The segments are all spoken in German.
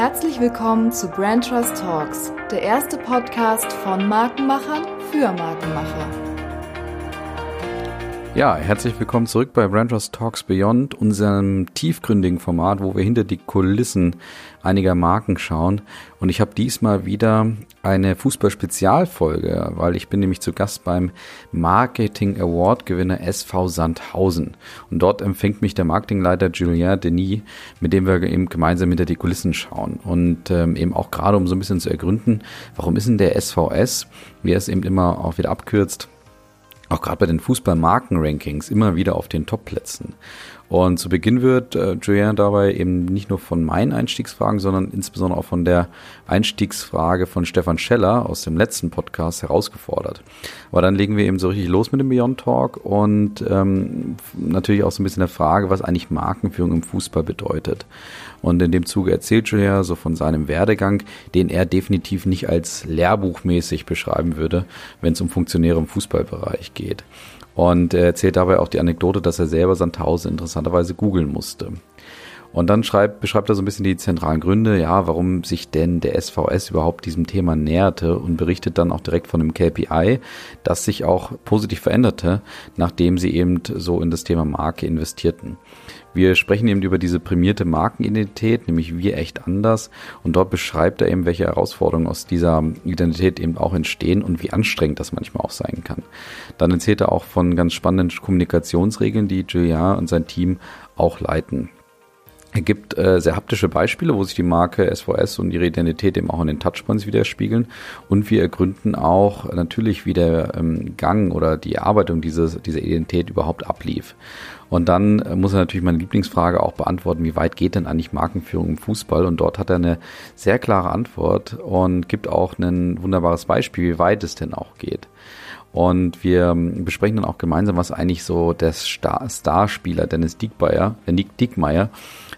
Herzlich willkommen zu Brand Trust Talks, der erste Podcast von Markenmachern für Markenmacher. Ja, herzlich willkommen zurück bei Brand Trust Talks Beyond, unserem tiefgründigen Format, wo wir hinter die Kulissen einiger Marken schauen. Und ich habe diesmal wieder eine Fußball-Spezialfolge, weil ich bin nämlich zu Gast beim Marketing Award Gewinner SV Sandhausen. Und dort empfängt mich der Marketingleiter Julien Denis, mit dem wir eben gemeinsam hinter die Kulissen schauen. Und ähm, eben auch gerade um so ein bisschen zu ergründen, warum ist denn der SVS, wie er es eben immer auch wieder abkürzt, auch gerade bei den Fußballmarken-Rankings immer wieder auf den Top-Plätzen. Und zu Beginn wird äh, Julien dabei eben nicht nur von meinen Einstiegsfragen, sondern insbesondere auch von der Einstiegsfrage von Stefan Scheller aus dem letzten Podcast herausgefordert. Aber dann legen wir eben so richtig los mit dem Beyond Talk und ähm, natürlich auch so ein bisschen der Frage, was eigentlich Markenführung im Fußball bedeutet. Und in dem Zuge erzählt Julia so von seinem Werdegang, den er definitiv nicht als lehrbuchmäßig beschreiben würde, wenn es um Funktionäre im Fußballbereich geht. Und er erzählt dabei auch die Anekdote, dass er selber Sandhausen interessanterweise googeln musste. Und dann schreibt, beschreibt er so ein bisschen die zentralen Gründe, ja, warum sich denn der SVS überhaupt diesem Thema näherte und berichtet dann auch direkt von einem KPI, das sich auch positiv veränderte, nachdem sie eben so in das Thema Marke investierten. Wir sprechen eben über diese prämierte Markenidentität, nämlich wir echt anders. Und dort beschreibt er eben, welche Herausforderungen aus dieser Identität eben auch entstehen und wie anstrengend das manchmal auch sein kann. Dann erzählt er auch von ganz spannenden Kommunikationsregeln, die Julien und sein Team auch leiten. Er gibt äh, sehr haptische Beispiele, wo sich die Marke SVS und ihre Identität eben auch in den Touchpoints widerspiegeln. Und wir ergründen auch natürlich, wie der ähm, Gang oder die Erarbeitung dieses, dieser Identität überhaupt ablief. Und dann äh, muss er natürlich meine Lieblingsfrage auch beantworten, wie weit geht denn eigentlich Markenführung im Fußball? Und dort hat er eine sehr klare Antwort und gibt auch ein wunderbares Beispiel, wie weit es denn auch geht. Und wir ähm, besprechen dann auch gemeinsam, was eigentlich so der Star Starspieler Dennis Diekmeyer, äh, Nick Diekmeyer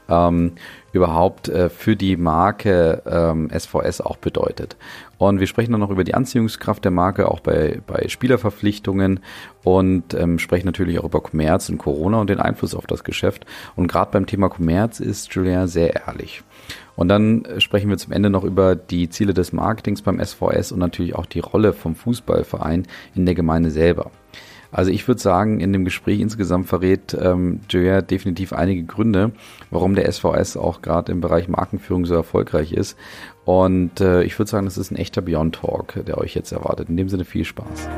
ähm, überhaupt äh, für die Marke ähm, SVS auch bedeutet. Und wir sprechen dann noch über die Anziehungskraft der Marke, auch bei, bei Spielerverpflichtungen und ähm, sprechen natürlich auch über Kommerz und Corona und den Einfluss auf das Geschäft. Und gerade beim Thema Kommerz ist Julien sehr ehrlich. Und dann äh, sprechen wir zum Ende noch über die Ziele des Marketings beim SVS und natürlich auch die Rolle vom Fußballverein in der Gemeinde selber. Also ich würde sagen, in dem Gespräch insgesamt verrät ähm, Joya definitiv einige Gründe, warum der SVS auch gerade im Bereich Markenführung so erfolgreich ist. Und äh, ich würde sagen, das ist ein echter Beyond Talk, der euch jetzt erwartet. In dem Sinne viel Spaß.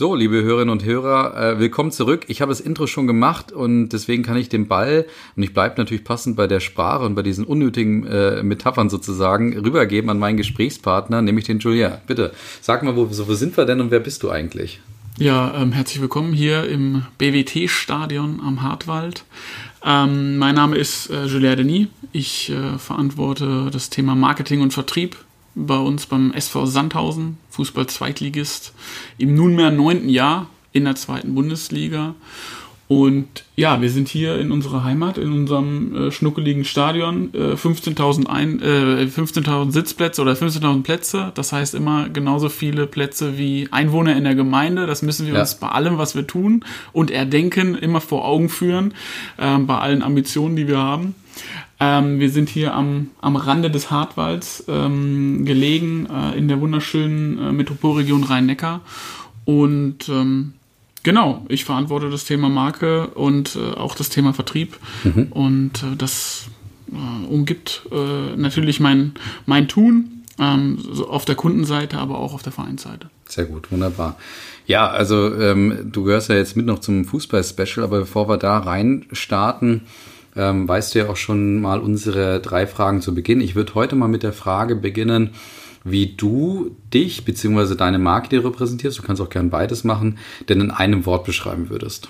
So, liebe Hörerinnen und Hörer, äh, willkommen zurück. Ich habe das Intro schon gemacht und deswegen kann ich den Ball, und ich bleibe natürlich passend bei der Sprache und bei diesen unnötigen äh, Metaphern sozusagen, rübergeben an meinen Gesprächspartner, nämlich den Julien. Bitte, sag mal, wo, wo sind wir denn und wer bist du eigentlich? Ja, ähm, herzlich willkommen hier im BWT-Stadion am Hartwald. Ähm, mein Name ist äh, Julien Denis. Ich äh, verantworte das Thema Marketing und Vertrieb bei uns beim SV Sandhausen, Fußball-Zweitligist, im nunmehr neunten Jahr in der zweiten Bundesliga. Und ja, wir sind hier in unserer Heimat, in unserem äh, schnuckeligen Stadion, äh, 15.000 äh, 15 Sitzplätze oder 15.000 Plätze. Das heißt immer genauso viele Plätze wie Einwohner in der Gemeinde. Das müssen wir ja. uns bei allem, was wir tun und erdenken, immer vor Augen führen, äh, bei allen Ambitionen, die wir haben. Ähm, wir sind hier am, am Rande des Hartwalds ähm, gelegen, äh, in der wunderschönen äh, Metropolregion Rhein-Neckar. Und ähm, genau, ich verantworte das Thema Marke und äh, auch das Thema Vertrieb. Mhm. Und äh, das äh, umgibt äh, natürlich mein, mein Tun. Ähm, so auf der Kundenseite, aber auch auf der Vereinsseite. Sehr gut, wunderbar. Ja, also ähm, du gehörst ja jetzt mit noch zum Fußball-Special, aber bevor wir da rein starten, ähm, weißt du ja auch schon mal unsere drei Fragen zu Beginn. Ich würde heute mal mit der Frage beginnen, wie du dich bzw. deine Marke, die du repräsentierst, du kannst auch gern beides machen, denn in einem Wort beschreiben würdest.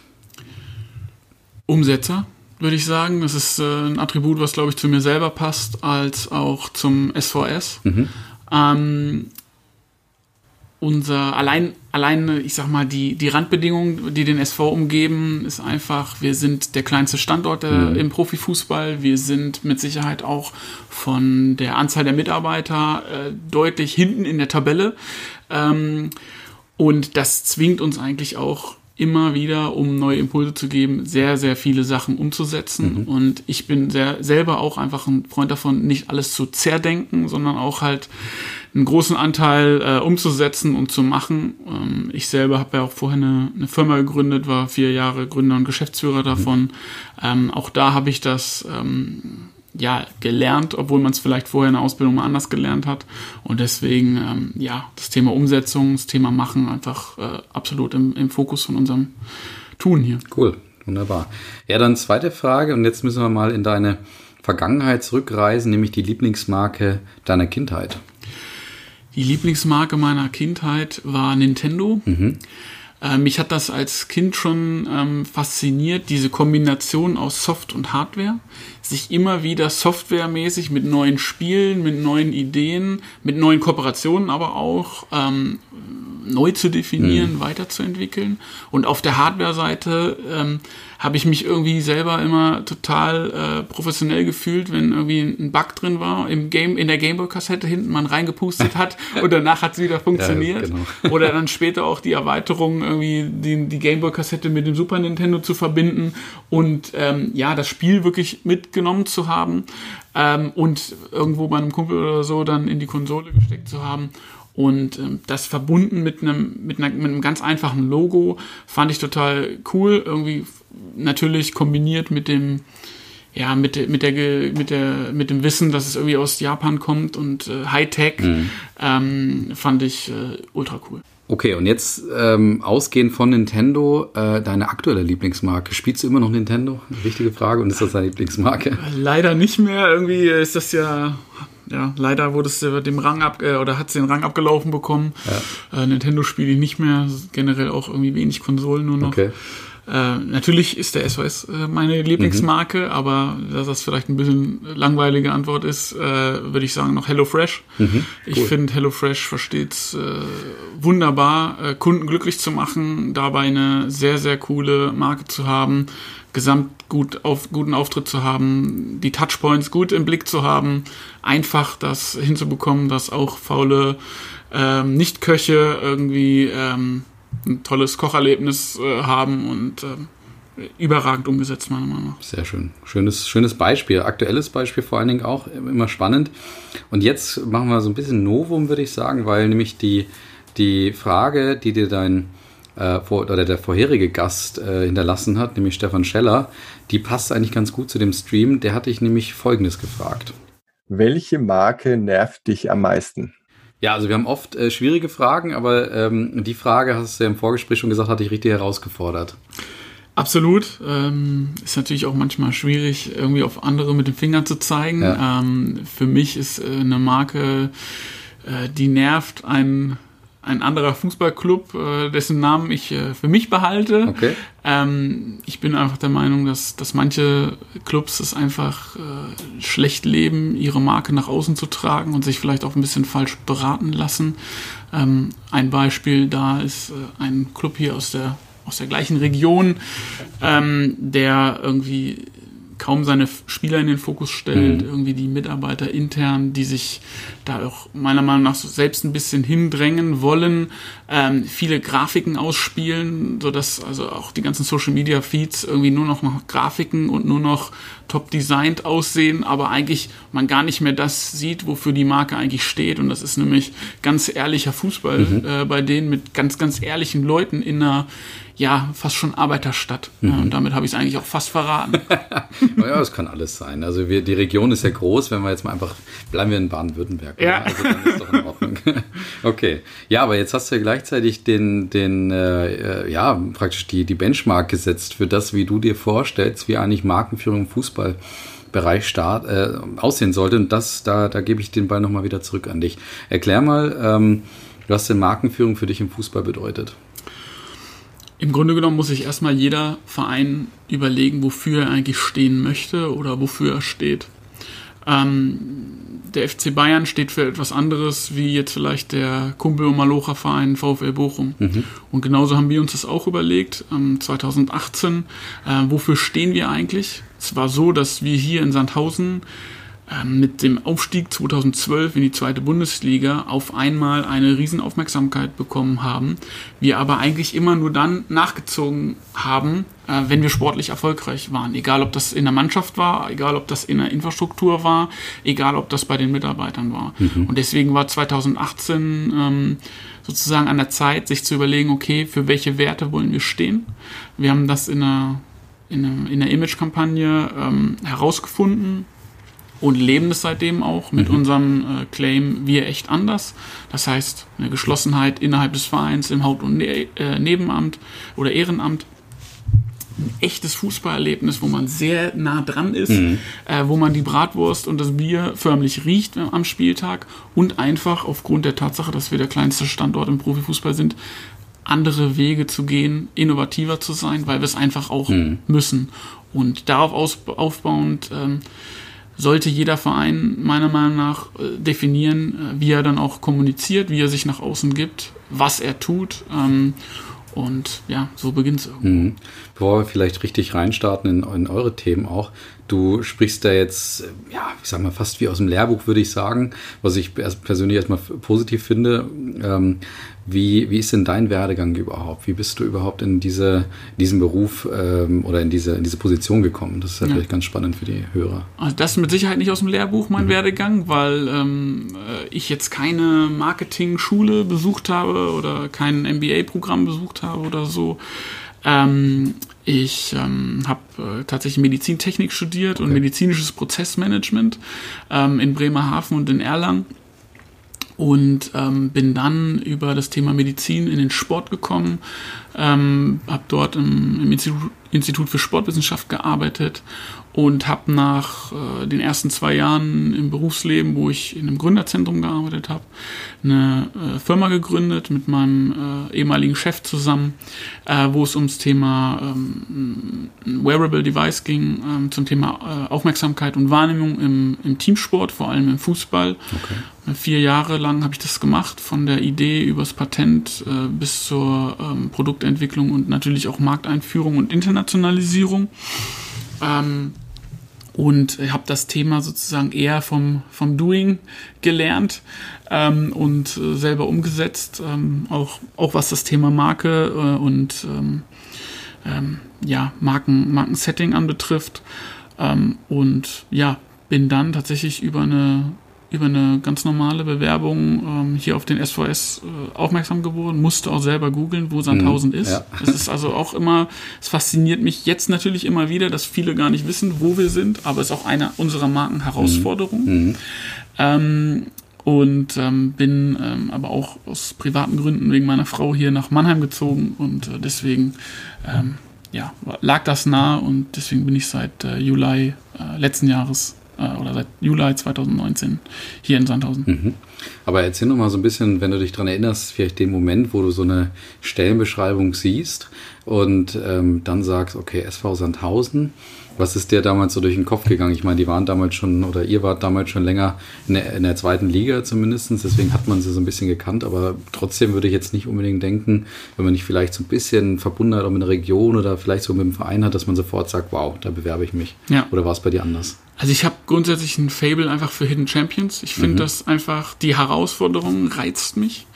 Umsetzer, würde ich sagen. Das ist äh, ein Attribut, was, glaube ich, zu mir selber passt, als auch zum SVS. Mhm. Ähm, unser allein allein ich sag mal die die Randbedingungen, die den SV umgeben, ist einfach wir sind der kleinste Standort äh, mhm. im Profifußball, wir sind mit Sicherheit auch von der Anzahl der Mitarbeiter äh, deutlich hinten in der Tabelle ähm, und das zwingt uns eigentlich auch immer wieder, um neue Impulse zu geben, sehr, sehr viele Sachen umzusetzen. Mhm. Und ich bin sehr, selber auch einfach ein Freund davon, nicht alles zu zerdenken, sondern auch halt einen großen Anteil äh, umzusetzen und zu machen. Ähm, ich selber habe ja auch vorher eine, eine, Firma gegründet, war vier Jahre Gründer und Geschäftsführer davon. Ähm, auch da habe ich das ähm, ja gelernt, obwohl man es vielleicht vorher in der Ausbildung mal anders gelernt hat. Und deswegen ähm, ja das Thema Umsetzung, das Thema Machen einfach äh, absolut im, im Fokus von unserem Tun hier. Cool, wunderbar. Ja, dann zweite Frage und jetzt müssen wir mal in deine Vergangenheit zurückreisen, nämlich die Lieblingsmarke deiner Kindheit. Die Lieblingsmarke meiner Kindheit war Nintendo. Mhm. Äh, mich hat das als Kind schon ähm, fasziniert, diese Kombination aus Soft und Hardware. Sich immer wieder softwaremäßig mit neuen Spielen, mit neuen Ideen, mit neuen Kooperationen aber auch ähm, neu zu definieren, mhm. weiterzuentwickeln. Und auf der Hardware-Seite ähm, habe ich mich irgendwie selber immer total äh, professionell gefühlt, wenn irgendwie ein Bug drin war im Game, in der Gameboy-Kassette hinten man reingepustet hat und danach hat es wieder funktioniert. Ja, genau. Oder dann später auch die Erweiterung, irgendwie die, die Gameboy-Kassette mit dem Super Nintendo zu verbinden und ähm, ja, das Spiel wirklich mitgenommen zu haben ähm, und irgendwo bei einem Kumpel oder so dann in die Konsole gesteckt zu haben. Und ähm, das verbunden mit einem, mit, einer, mit einem ganz einfachen Logo fand ich total cool. Irgendwie natürlich kombiniert mit dem, ja, mit, mit, der, mit, der, mit dem Wissen, dass es irgendwie aus Japan kommt und äh, Hightech, mhm. ähm, fand ich äh, ultra cool. Okay, und jetzt ähm, ausgehend von Nintendo, äh, deine aktuelle Lieblingsmarke. Spielst du immer noch Nintendo? Wichtige Frage. Und ist das deine Lieblingsmarke? Leider nicht mehr. Irgendwie ist das ja ja, leider wurde es dem Rang ab äh, oder hat es den Rang abgelaufen bekommen. Ja. Äh, Nintendo spiele ich nicht mehr, generell auch irgendwie wenig Konsolen nur noch. Okay. Äh, natürlich ist der SOS äh, meine Lieblingsmarke, mhm. aber dass das vielleicht ein bisschen langweilige Antwort ist, äh, würde ich sagen noch HelloFresh. Mhm, cool. Ich finde HelloFresh versteht es äh, wunderbar, Kunden glücklich zu machen, dabei eine sehr, sehr coole Marke zu haben, gesamt gut auf, guten Auftritt zu haben, die Touchpoints gut im Blick zu haben, einfach das hinzubekommen, dass auch faule ähm, Nicht-Köche irgendwie ähm, ein tolles Kocherlebnis äh, haben und äh, überragend umgesetzt, meiner Meinung nach. Sehr schön. Schönes, schönes Beispiel, aktuelles Beispiel vor allen Dingen auch, immer spannend. Und jetzt machen wir so ein bisschen Novum, würde ich sagen, weil nämlich die, die Frage, die dir dein äh, vor, oder der vorherige Gast äh, hinterlassen hat, nämlich Stefan Scheller, die passt eigentlich ganz gut zu dem Stream. Der hatte ich nämlich Folgendes gefragt. Welche Marke nervt dich am meisten? Ja, also wir haben oft äh, schwierige Fragen, aber ähm, die Frage, hast du ja im Vorgespräch schon gesagt, hatte ich richtig herausgefordert. Absolut. Ähm, ist natürlich auch manchmal schwierig, irgendwie auf andere mit dem Finger zu zeigen. Ja. Ähm, für mich ist äh, eine Marke, äh, die nervt, ein ein anderer Fußballclub, äh, dessen Namen ich äh, für mich behalte. Okay. Ähm, ich bin einfach der Meinung, dass, dass manche Clubs es einfach äh, schlecht leben, ihre Marke nach außen zu tragen und sich vielleicht auch ein bisschen falsch beraten lassen. Ähm, ein Beispiel da ist äh, ein Club hier aus der aus der gleichen Region, ähm, der irgendwie kaum seine Spieler in den Fokus stellt, mhm. irgendwie die Mitarbeiter intern, die sich da auch meiner Meinung nach so selbst ein bisschen hindrängen wollen, ähm, viele Grafiken ausspielen, sodass also auch die ganzen Social Media Feeds irgendwie nur noch nach Grafiken und nur noch top designt aussehen, aber eigentlich man gar nicht mehr das sieht, wofür die Marke eigentlich steht. Und das ist nämlich ganz ehrlicher Fußball mhm. äh, bei denen mit ganz, ganz ehrlichen Leuten in einer ja, fast schon Arbeiterstadt. Mhm. Ja, und damit habe ich es eigentlich auch fast verraten. ja, es kann alles sein. Also wir, die Region ist ja groß, wenn wir jetzt mal einfach, bleiben wir in Baden-Württemberg. Ja. Also dann ist doch in Ordnung. okay. Ja, aber jetzt hast du ja gleichzeitig den, den äh, äh, ja, praktisch die, die Benchmark gesetzt für das, wie du dir vorstellst, wie eigentlich Markenführung im Fußballbereich start, äh, aussehen sollte. Und das, da, da gebe ich den Ball nochmal wieder zurück an dich. Erklär mal, ähm, was denn Markenführung für dich im Fußball bedeutet. Im Grunde genommen muss sich erstmal jeder Verein überlegen, wofür er eigentlich stehen möchte oder wofür er steht. Ähm, der FC Bayern steht für etwas anderes, wie jetzt vielleicht der Kumpel- und Malocha-Verein VfL Bochum. Mhm. Und genauso haben wir uns das auch überlegt, ähm, 2018. Äh, wofür stehen wir eigentlich? Es war so, dass wir hier in Sandhausen mit dem Aufstieg 2012 in die zweite Bundesliga auf einmal eine Riesenaufmerksamkeit bekommen haben. Wir aber eigentlich immer nur dann nachgezogen haben, äh, wenn wir sportlich erfolgreich waren. Egal, ob das in der Mannschaft war, egal, ob das in der Infrastruktur war, egal, ob das bei den Mitarbeitern war. Mhm. Und deswegen war 2018 ähm, sozusagen an der Zeit, sich zu überlegen, okay, für welche Werte wollen wir stehen. Wir haben das in einer, in einer, in einer Image-Kampagne ähm, herausgefunden, und leben es seitdem auch mit mhm. unserem äh, Claim Wir echt anders. Das heißt, eine Geschlossenheit innerhalb des Vereins im Haupt- und ne äh, Nebenamt oder Ehrenamt. Ein echtes Fußballerlebnis, wo man sehr nah dran ist, mhm. äh, wo man die Bratwurst und das Bier förmlich riecht äh, am Spieltag und einfach aufgrund der Tatsache, dass wir der kleinste Standort im Profifußball sind, andere Wege zu gehen, innovativer zu sein, weil wir es einfach auch mhm. müssen. Und darauf aufbauend ähm, sollte jeder Verein meiner Meinung nach äh, definieren, äh, wie er dann auch kommuniziert, wie er sich nach außen gibt, was er tut. Ähm, und ja, so beginnt es. Mhm. Bevor wir vielleicht richtig reinstarten in, in eure Themen auch, Du sprichst da jetzt, ja, ich sag mal, fast wie aus dem Lehrbuch, würde ich sagen, was ich persönlich erstmal positiv finde. Ähm, wie, wie ist denn dein Werdegang überhaupt? Wie bist du überhaupt in diese, diesen Beruf ähm, oder in diese, in diese Position gekommen? Das ist ja, ja, vielleicht ganz spannend für die Hörer. Also das ist mit Sicherheit nicht aus dem Lehrbuch mein mhm. Werdegang, weil ähm, äh, ich jetzt keine Marketing-Schule besucht habe oder kein MBA-Programm besucht habe oder so. Ähm, ich ähm, habe äh, tatsächlich Medizintechnik studiert okay. und medizinisches Prozessmanagement ähm, in Bremerhaven und in Erlangen und ähm, bin dann über das Thema Medizin in den Sport gekommen, ähm, habe dort im, im Institut, Institut, für Sportwissenschaft gearbeitet und habe nach äh, den ersten zwei Jahren im Berufsleben, wo ich in einem Gründerzentrum gearbeitet habe, eine äh, Firma gegründet mit meinem äh, ehemaligen Chef zusammen, äh, wo es ums Thema ähm, Wearable Device ging, ähm, zum Thema äh, Aufmerksamkeit und Wahrnehmung im, im Teamsport, vor allem im Fußball. Okay. Vier Jahre lang habe ich das gemacht, von der Idee übers Patent äh, bis zur ähm, Produktentwicklung und natürlich auch Markteinführung und Internationalisierung. Ähm, und habe das Thema sozusagen eher vom, vom Doing gelernt ähm, und äh, selber umgesetzt, ähm, auch, auch was das Thema Marke äh, und ähm, ähm ja, Marken, Markensetting anbetrifft. Ähm, und ja, bin dann tatsächlich über eine über eine ganz normale Bewerbung ähm, hier auf den SVS äh, aufmerksam geworden, musste auch selber googeln, wo Sandhausen mhm, ist. Ja. Das ist also auch immer, es fasziniert mich jetzt natürlich immer wieder, dass viele gar nicht wissen, wo wir sind, aber es ist auch eine unserer Markenherausforderungen. Mhm. Ähm, und ähm, bin ähm, aber auch aus privaten Gründen wegen meiner Frau hier nach Mannheim gezogen und äh, deswegen ähm, ja, lag das nah und deswegen bin ich seit äh, Juli äh, letzten Jahres äh, oder seit Juli 2019 hier in Sandhausen. Mhm. Aber erzähl noch mal so ein bisschen, wenn du dich daran erinnerst, vielleicht den Moment, wo du so eine Stellenbeschreibung siehst und ähm, dann sagst, okay, SV Sandhausen, was ist dir damals so durch den Kopf gegangen? Ich meine, die waren damals schon, oder ihr wart damals schon länger in der, in der zweiten Liga zumindest, deswegen hat man sie so ein bisschen gekannt, aber trotzdem würde ich jetzt nicht unbedingt denken, wenn man nicht vielleicht so ein bisschen verbunden hat, auch mit einer Region oder vielleicht so mit dem Verein hat, dass man sofort sagt, wow, da bewerbe ich mich. Ja. Oder war es bei dir anders? Also ich habe grundsätzlich ein Fable einfach für Hidden Champions. Ich finde mhm. das einfach, die Herausforderung reizt mich.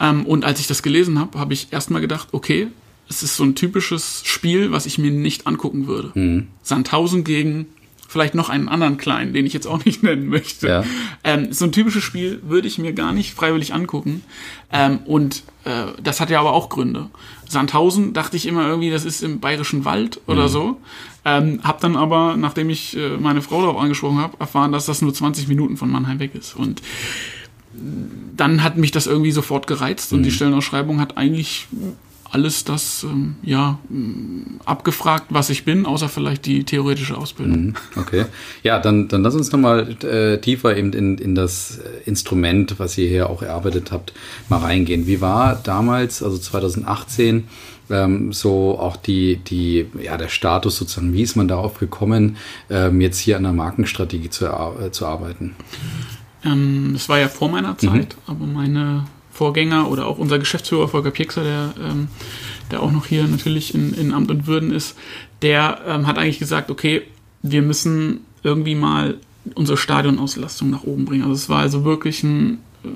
Ähm, und als ich das gelesen habe, habe ich erstmal gedacht, okay, es ist so ein typisches Spiel, was ich mir nicht angucken würde. Mhm. Sandhausen gegen vielleicht noch einen anderen kleinen, den ich jetzt auch nicht nennen möchte. Ja. Ähm, so ein typisches Spiel würde ich mir gar nicht freiwillig angucken. Ähm, und äh, das hat ja aber auch Gründe. Sandhausen dachte ich immer irgendwie, das ist im bayerischen Wald oder mhm. so. Ähm, hab dann aber, nachdem ich äh, meine Frau darauf angesprochen habe, erfahren, dass das nur 20 Minuten von Mannheim weg ist. Und dann hat mich das irgendwie sofort gereizt und die mhm. Stellenausschreibung hat eigentlich alles das ähm, ja abgefragt, was ich bin, außer vielleicht die theoretische Ausbildung. Mhm, okay. Ja, dann, dann lass uns nochmal äh, tiefer eben in, in das Instrument, was ihr hier auch erarbeitet habt, mal reingehen. Wie war damals, also 2018, ähm, so auch die, die, ja, der Status sozusagen, wie ist man darauf gekommen, ähm, jetzt hier an der Markenstrategie zu, äh, zu arbeiten? Ähm, es war ja vor meiner Zeit, mhm. aber meine Vorgänger oder auch unser Geschäftsführer Volker Piekser, der, ähm, der auch noch hier natürlich in, in Amt und Würden ist, der ähm, hat eigentlich gesagt, okay, wir müssen irgendwie mal unsere Stadionauslastung nach oben bringen. Also es war also wirklich ein äh,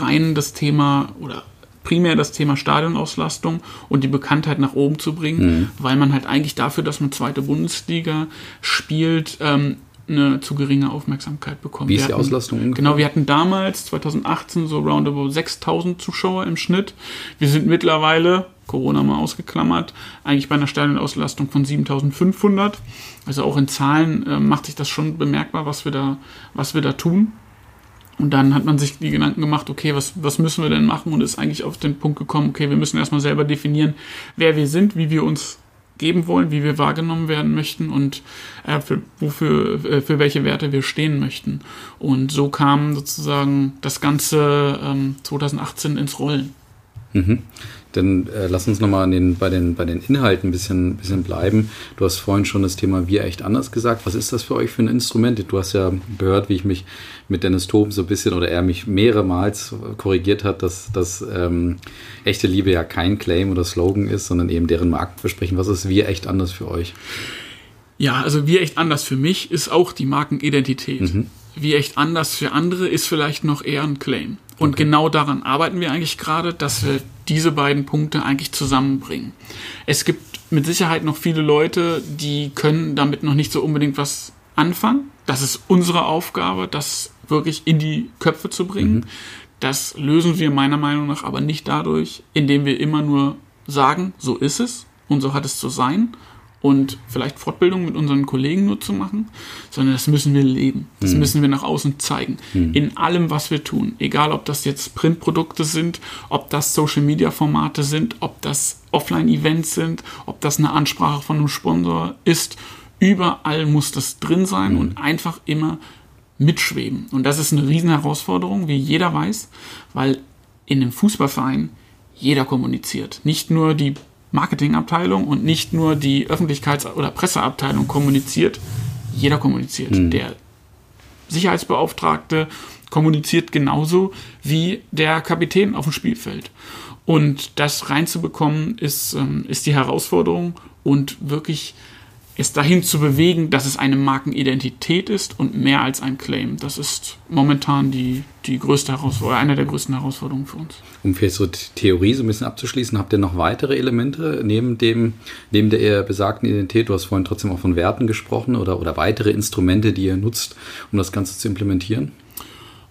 rein das Thema oder primär das Thema Stadionauslastung und die Bekanntheit nach oben zu bringen, mhm. weil man halt eigentlich dafür, dass man zweite Bundesliga spielt, ähm, eine zu geringe Aufmerksamkeit bekommt. Wie ist die Auslastung ungefähr? Genau, wir hatten damals, 2018, so roundabout 6000 Zuschauer im Schnitt. Wir sind mittlerweile, Corona mal ausgeklammert, eigentlich bei einer Stadionauslastung von 7500. Also auch in Zahlen äh, macht sich das schon bemerkbar, was wir da, was wir da tun. Und dann hat man sich die Gedanken gemacht, okay, was, was müssen wir denn machen? Und ist eigentlich auf den Punkt gekommen, okay, wir müssen erstmal selber definieren, wer wir sind, wie wir uns geben wollen, wie wir wahrgenommen werden möchten und äh, für, wofür, äh, für welche Werte wir stehen möchten. Und so kam sozusagen das Ganze ähm, 2018 ins Rollen. Mhm. Dann äh, lass uns nochmal den, bei, den, bei den Inhalten ein bisschen, bisschen bleiben. Du hast vorhin schon das Thema Wir echt anders gesagt. Was ist das für euch für ein Instrument? Du hast ja gehört, wie ich mich mit Dennis Toben so ein bisschen oder er mich mehrmals korrigiert hat, dass, dass ähm, echte Liebe ja kein Claim oder Slogan ist, sondern eben deren Markenversprechen. Was ist Wir echt anders für euch? Ja, also Wir echt anders für mich ist auch die Markenidentität. Mhm. Wie echt anders für andere ist vielleicht noch eher ein Claim. Und okay. genau daran arbeiten wir eigentlich gerade, dass wir diese beiden Punkte eigentlich zusammenbringen. Es gibt mit Sicherheit noch viele Leute, die können damit noch nicht so unbedingt was anfangen. Das ist unsere Aufgabe, das wirklich in die Köpfe zu bringen. Mhm. Das lösen wir meiner Meinung nach aber nicht dadurch, indem wir immer nur sagen, so ist es und so hat es zu sein, und vielleicht Fortbildung mit unseren Kollegen nur zu machen, sondern das müssen wir leben. Das mhm. müssen wir nach außen zeigen. Mhm. In allem, was wir tun. Egal, ob das jetzt Printprodukte sind, ob das Social-Media-Formate sind, ob das Offline-Events sind, ob das eine Ansprache von einem Sponsor ist. Überall muss das drin sein mhm. und einfach immer mitschweben. Und das ist eine Riesenherausforderung, wie jeder weiß, weil in einem Fußballverein jeder kommuniziert. Nicht nur die Marketingabteilung und nicht nur die Öffentlichkeits- oder Presseabteilung kommuniziert. Jeder kommuniziert. Mhm. Der Sicherheitsbeauftragte kommuniziert genauso wie der Kapitän auf dem Spielfeld. Und das reinzubekommen ist, ähm, ist die Herausforderung und wirklich es dahin zu bewegen, dass es eine Markenidentität ist und mehr als ein Claim. Das ist momentan die, die größte Herausforderung, eine der größten Herausforderungen für uns. Um vielleicht so die Theorie so ein bisschen abzuschließen, habt ihr noch weitere Elemente neben dem, neben der eher besagten Identität? Du hast vorhin trotzdem auch von Werten gesprochen oder, oder weitere Instrumente, die ihr nutzt, um das Ganze zu implementieren?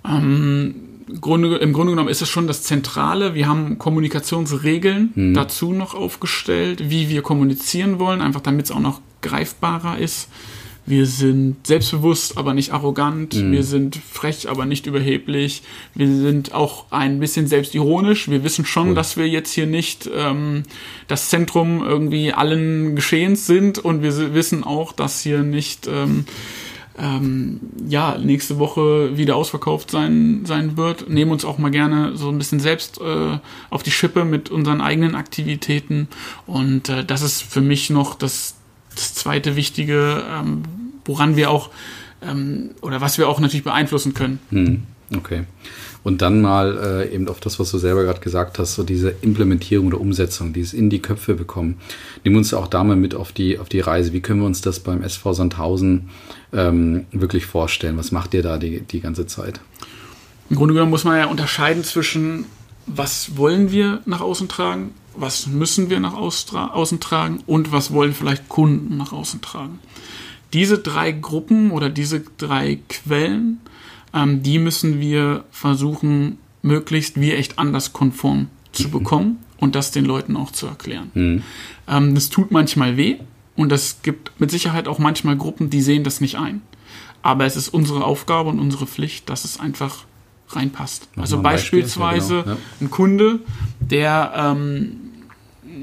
Ähm, Grunde, Im Grunde genommen ist es schon das Zentrale. Wir haben Kommunikationsregeln mhm. dazu noch aufgestellt, wie wir kommunizieren wollen, einfach damit es auch noch greifbarer ist. Wir sind selbstbewusst, aber nicht arrogant. Mhm. Wir sind frech, aber nicht überheblich. Wir sind auch ein bisschen selbstironisch. Wir wissen schon, cool. dass wir jetzt hier nicht ähm, das Zentrum irgendwie allen Geschehens sind. Und wir wissen auch, dass hier nicht ähm, ähm, ja nächste Woche wieder ausverkauft sein sein wird. Nehmen uns auch mal gerne so ein bisschen selbst äh, auf die Schippe mit unseren eigenen Aktivitäten. Und äh, das ist für mich noch das das zweite Wichtige, ähm, woran wir auch ähm, oder was wir auch natürlich beeinflussen können. Hm, okay. Und dann mal äh, eben auf das, was du selber gerade gesagt hast, so diese Implementierung oder Umsetzung, dieses in die Köpfe bekommen. Nehmen wir uns auch da mal mit auf die, auf die Reise. Wie können wir uns das beim SV Sandhausen ähm, wirklich vorstellen? Was macht ihr da die, die ganze Zeit? Im Grunde genommen muss man ja unterscheiden zwischen, was wollen wir nach außen tragen was müssen wir nach außen tragen und was wollen vielleicht Kunden nach außen tragen. Diese drei Gruppen oder diese drei Quellen, ähm, die müssen wir versuchen, möglichst wie echt anders konform zu mhm. bekommen und das den Leuten auch zu erklären. Mhm. Ähm, das tut manchmal weh und es gibt mit Sicherheit auch manchmal Gruppen, die sehen das nicht ein. Aber es ist unsere Aufgabe und unsere Pflicht, dass es einfach reinpasst. Mach also beispielsweise ja, genau. ja. ein Kunde, der ähm,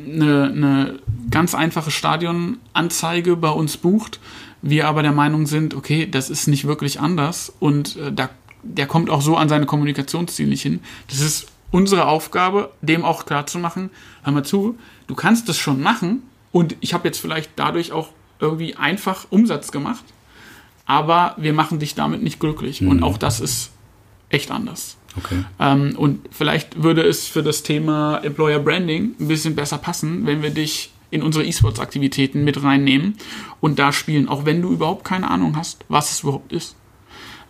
eine, eine ganz einfache Stadionanzeige bei uns bucht, wir aber der Meinung sind, okay, das ist nicht wirklich anders und äh, da, der kommt auch so an seine Kommunikationsziele nicht hin. Das ist unsere Aufgabe, dem auch klar zu machen, hör mal zu, du kannst das schon machen und ich habe jetzt vielleicht dadurch auch irgendwie einfach Umsatz gemacht, aber wir machen dich damit nicht glücklich. Mhm. Und auch das ist echt anders. Okay. Ähm, und vielleicht würde es für das Thema Employer Branding ein bisschen besser passen, wenn wir dich in unsere E-Sports-Aktivitäten mit reinnehmen und da spielen, auch wenn du überhaupt keine Ahnung hast, was es überhaupt ist.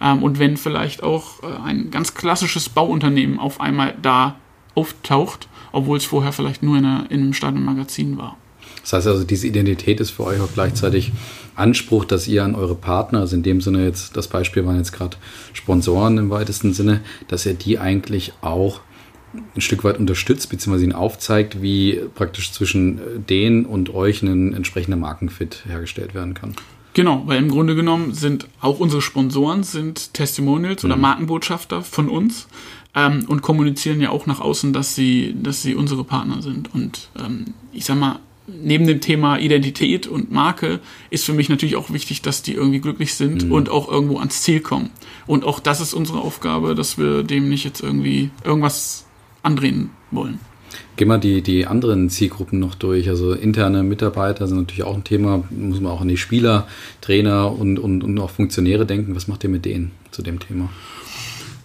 Ähm, und wenn vielleicht auch äh, ein ganz klassisches Bauunternehmen auf einmal da auftaucht, obwohl es vorher vielleicht nur in, einer, in einem Stadionmagazin war. Das heißt also, diese Identität ist für euch auch gleichzeitig Anspruch, dass ihr an eure Partner, also in dem Sinne jetzt, das Beispiel waren jetzt gerade Sponsoren im weitesten Sinne, dass ihr die eigentlich auch ein Stück weit unterstützt, beziehungsweise ihnen aufzeigt, wie praktisch zwischen denen und euch ein entsprechender Markenfit hergestellt werden kann. Genau, weil im Grunde genommen sind auch unsere Sponsoren sind Testimonials mhm. oder Markenbotschafter von uns ähm, und kommunizieren ja auch nach außen, dass sie, dass sie unsere Partner sind. Und ähm, ich sag mal, neben dem Thema Identität und Marke ist für mich natürlich auch wichtig, dass die irgendwie glücklich sind mhm. und auch irgendwo ans Ziel kommen. Und auch das ist unsere Aufgabe, dass wir dem nicht jetzt irgendwie irgendwas andrehen wollen. Gehen wir die, die anderen Zielgruppen noch durch. Also interne Mitarbeiter sind natürlich auch ein Thema. Muss man auch an die Spieler, Trainer und, und, und auch Funktionäre denken. Was macht ihr mit denen zu dem Thema?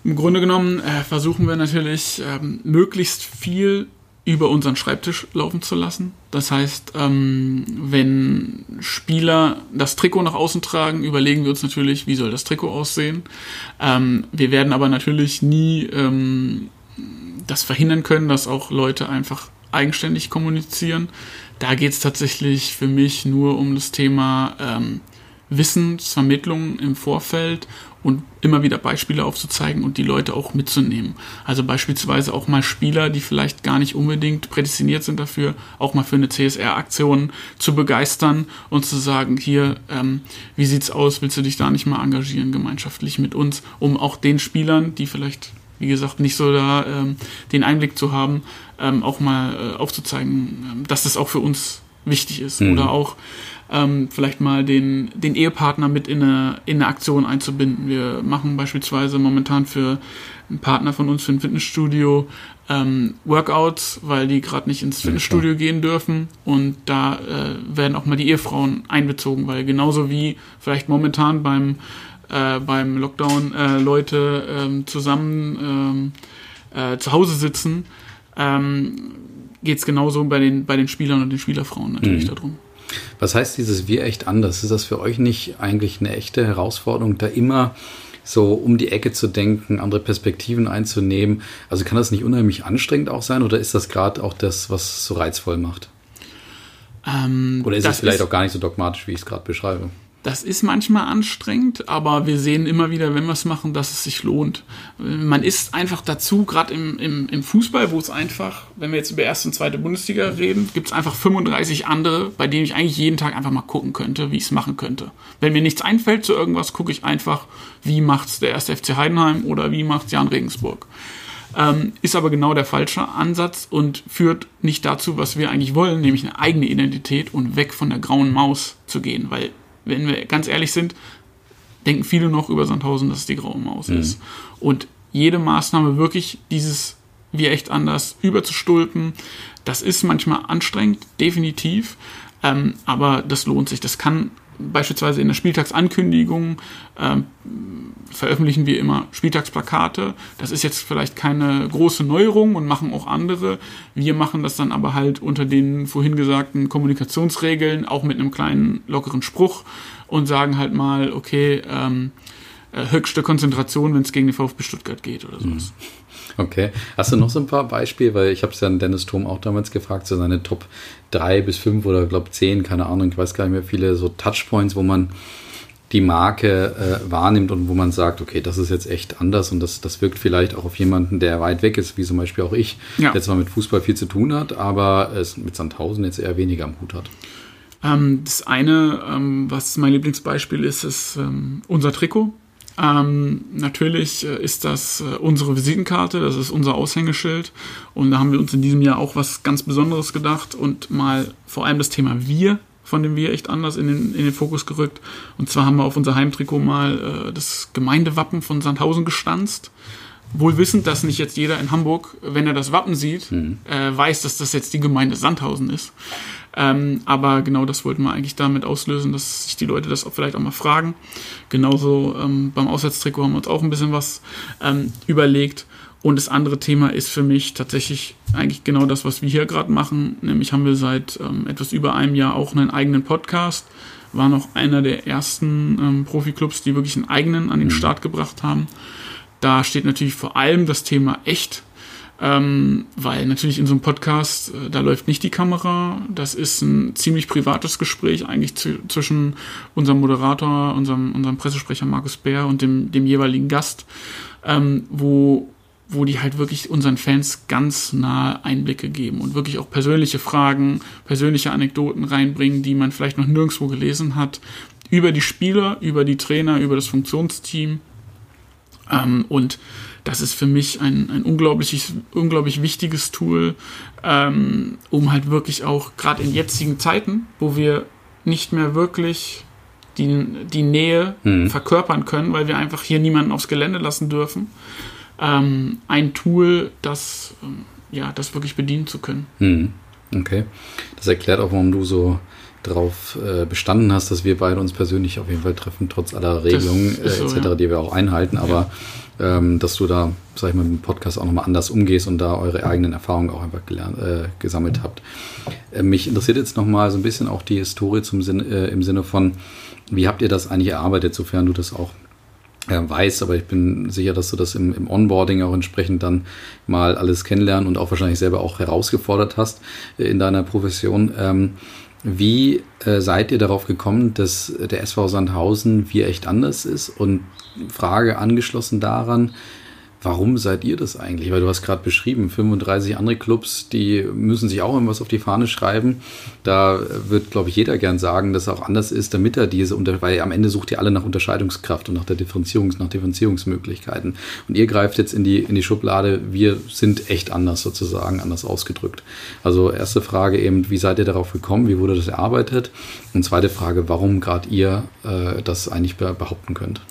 Im Grunde genommen äh, versuchen wir natürlich ähm, möglichst viel über unseren Schreibtisch laufen zu lassen. Das heißt, ähm, wenn Spieler das Trikot nach außen tragen, überlegen wir uns natürlich, wie soll das Trikot aussehen. Ähm, wir werden aber natürlich nie ähm, das verhindern können, dass auch Leute einfach eigenständig kommunizieren. Da geht es tatsächlich für mich nur um das Thema ähm, Wissensvermittlung im Vorfeld und immer wieder Beispiele aufzuzeigen und die Leute auch mitzunehmen. Also beispielsweise auch mal Spieler, die vielleicht gar nicht unbedingt prädestiniert sind dafür, auch mal für eine CSR-Aktion zu begeistern und zu sagen, hier, ähm, wie sieht's aus, willst du dich da nicht mal engagieren, gemeinschaftlich mit uns, um auch den Spielern, die vielleicht wie gesagt, nicht so da ähm, den Einblick zu haben, ähm, auch mal äh, aufzuzeigen, ähm, dass das auch für uns wichtig ist. Mhm. Oder auch ähm, vielleicht mal den, den Ehepartner mit in eine, in eine Aktion einzubinden. Wir machen beispielsweise momentan für einen Partner von uns, für ein Fitnessstudio, ähm, Workouts, weil die gerade nicht ins Fitnessstudio ja, gehen dürfen. Und da äh, werden auch mal die Ehefrauen einbezogen, weil genauso wie vielleicht momentan beim äh, beim Lockdown äh, Leute ähm, zusammen ähm, äh, zu Hause sitzen, ähm, geht es genauso bei den, bei den Spielern und den Spielerfrauen natürlich mhm. darum. Was heißt dieses Wir echt anders? Ist das für euch nicht eigentlich eine echte Herausforderung, da immer so um die Ecke zu denken, andere Perspektiven einzunehmen? Also kann das nicht unheimlich anstrengend auch sein oder ist das gerade auch das, was es so reizvoll macht? Ähm, oder ist es vielleicht ist, auch gar nicht so dogmatisch, wie ich es gerade beschreibe? Das ist manchmal anstrengend, aber wir sehen immer wieder, wenn wir es machen, dass es sich lohnt. Man ist einfach dazu, gerade im, im, im Fußball, wo es einfach, wenn wir jetzt über erste und zweite Bundesliga reden, gibt es einfach 35 andere, bei denen ich eigentlich jeden Tag einfach mal gucken könnte, wie ich es machen könnte. Wenn mir nichts einfällt zu irgendwas, gucke ich einfach, wie macht es der erste FC Heidenheim oder wie macht es Jan Regensburg. Ähm, ist aber genau der falsche Ansatz und führt nicht dazu, was wir eigentlich wollen, nämlich eine eigene Identität und weg von der grauen Maus zu gehen, weil wenn wir ganz ehrlich sind, denken viele noch über Sandhausen, dass es die graue Maus mhm. ist. Und jede Maßnahme wirklich dieses wie echt anders überzustulpen, das ist manchmal anstrengend, definitiv, ähm, aber das lohnt sich. Das kann beispielsweise in der Spieltagsankündigung ähm, veröffentlichen wir immer Spieltagsplakate. Das ist jetzt vielleicht keine große Neuerung und machen auch andere. Wir machen das dann aber halt unter den vorhin gesagten Kommunikationsregeln, auch mit einem kleinen lockeren Spruch und sagen halt mal, okay, ähm, äh, höchste Konzentration, wenn es gegen den VfB Stuttgart geht oder sowas. Mhm. Okay. Hast du noch so ein paar Beispiele? Weil ich habe es ja an Dennis Thom auch damals gefragt, so seine Top 3 bis 5 oder glaube 10, keine Ahnung, ich weiß gar nicht mehr, viele so Touchpoints, wo man die Marke äh, wahrnimmt und wo man sagt, okay, das ist jetzt echt anders und das, das wirkt vielleicht auch auf jemanden, der weit weg ist, wie zum Beispiel auch ich, ja. der zwar mit Fußball viel zu tun hat, aber es mit Sandhausen jetzt eher weniger am Hut hat. Ähm, das eine, ähm, was mein Lieblingsbeispiel ist, ist ähm, unser Trikot. Ähm, natürlich äh, ist das äh, unsere Visitenkarte, das ist unser Aushängeschild und da haben wir uns in diesem Jahr auch was ganz Besonderes gedacht und mal vor allem das Thema Wir von dem Wir echt anders in den, in den Fokus gerückt. Und zwar haben wir auf unser Heimtrikot mal äh, das Gemeindewappen von Sandhausen gestanzt. Wohl wissend, dass nicht jetzt jeder in Hamburg, wenn er das Wappen sieht, mhm. äh, weiß, dass das jetzt die Gemeinde Sandhausen ist. Ähm, aber genau das wollten wir eigentlich damit auslösen, dass sich die Leute das auch vielleicht auch mal fragen. Genauso ähm, beim Auswärtstrikot haben wir uns auch ein bisschen was ähm, überlegt. Und das andere Thema ist für mich tatsächlich eigentlich genau das, was wir hier gerade machen. Nämlich haben wir seit ähm, etwas über einem Jahr auch einen eigenen Podcast, war noch einer der ersten ähm, Profiklubs, die wirklich einen eigenen an den Start gebracht haben. Da steht natürlich vor allem das Thema echt ähm, weil natürlich in so einem Podcast, äh, da läuft nicht die Kamera. Das ist ein ziemlich privates Gespräch eigentlich zu, zwischen unserem Moderator, unserem, unserem Pressesprecher Markus Bär und dem, dem jeweiligen Gast, ähm, wo, wo die halt wirklich unseren Fans ganz nahe Einblicke geben und wirklich auch persönliche Fragen, persönliche Anekdoten reinbringen, die man vielleicht noch nirgendwo gelesen hat, über die Spieler, über die Trainer, über das Funktionsteam. Ähm, und das ist für mich ein, ein unglaubliches, unglaublich wichtiges Tool, ähm, um halt wirklich auch gerade in jetzigen Zeiten, wo wir nicht mehr wirklich die, die Nähe mhm. verkörpern können, weil wir einfach hier niemanden aufs Gelände lassen dürfen, ähm, ein Tool, das, ähm, ja, das wirklich bedienen zu können. Mhm. Okay. Das erklärt auch, warum du so darauf äh, bestanden hast, dass wir beide uns persönlich auf jeden Fall treffen, trotz aller Regelungen äh, so, etc., ja. die wir auch einhalten. Aber ja. Ähm, dass du da, sag ich mal, mit dem Podcast auch nochmal anders umgehst und da eure eigenen Erfahrungen auch einfach gelernt, äh, gesammelt habt. Äh, mich interessiert jetzt nochmal so ein bisschen auch die Historie zum Sinn, äh, im Sinne von, wie habt ihr das eigentlich erarbeitet, sofern du das auch äh, weißt, aber ich bin sicher, dass du das im, im, Onboarding auch entsprechend dann mal alles kennenlernen und auch wahrscheinlich selber auch herausgefordert hast äh, in deiner Profession. Ähm, wie äh, seid ihr darauf gekommen, dass der SV Sandhausen wie echt anders ist? Und Frage angeschlossen daran, Warum seid ihr das eigentlich? Weil du hast gerade beschrieben, 35 andere Clubs, die müssen sich auch irgendwas auf die Fahne schreiben. Da wird, glaube ich, jeder gern sagen, dass es auch anders ist, damit er diese, weil am Ende sucht ihr alle nach Unterscheidungskraft und nach der Differenzierungs, nach Differenzierungsmöglichkeiten. Und ihr greift jetzt in die, in die Schublade, wir sind echt anders sozusagen, anders ausgedrückt. Also erste Frage eben, wie seid ihr darauf gekommen? Wie wurde das erarbeitet? Und zweite Frage, warum gerade ihr äh, das eigentlich behaupten könnt?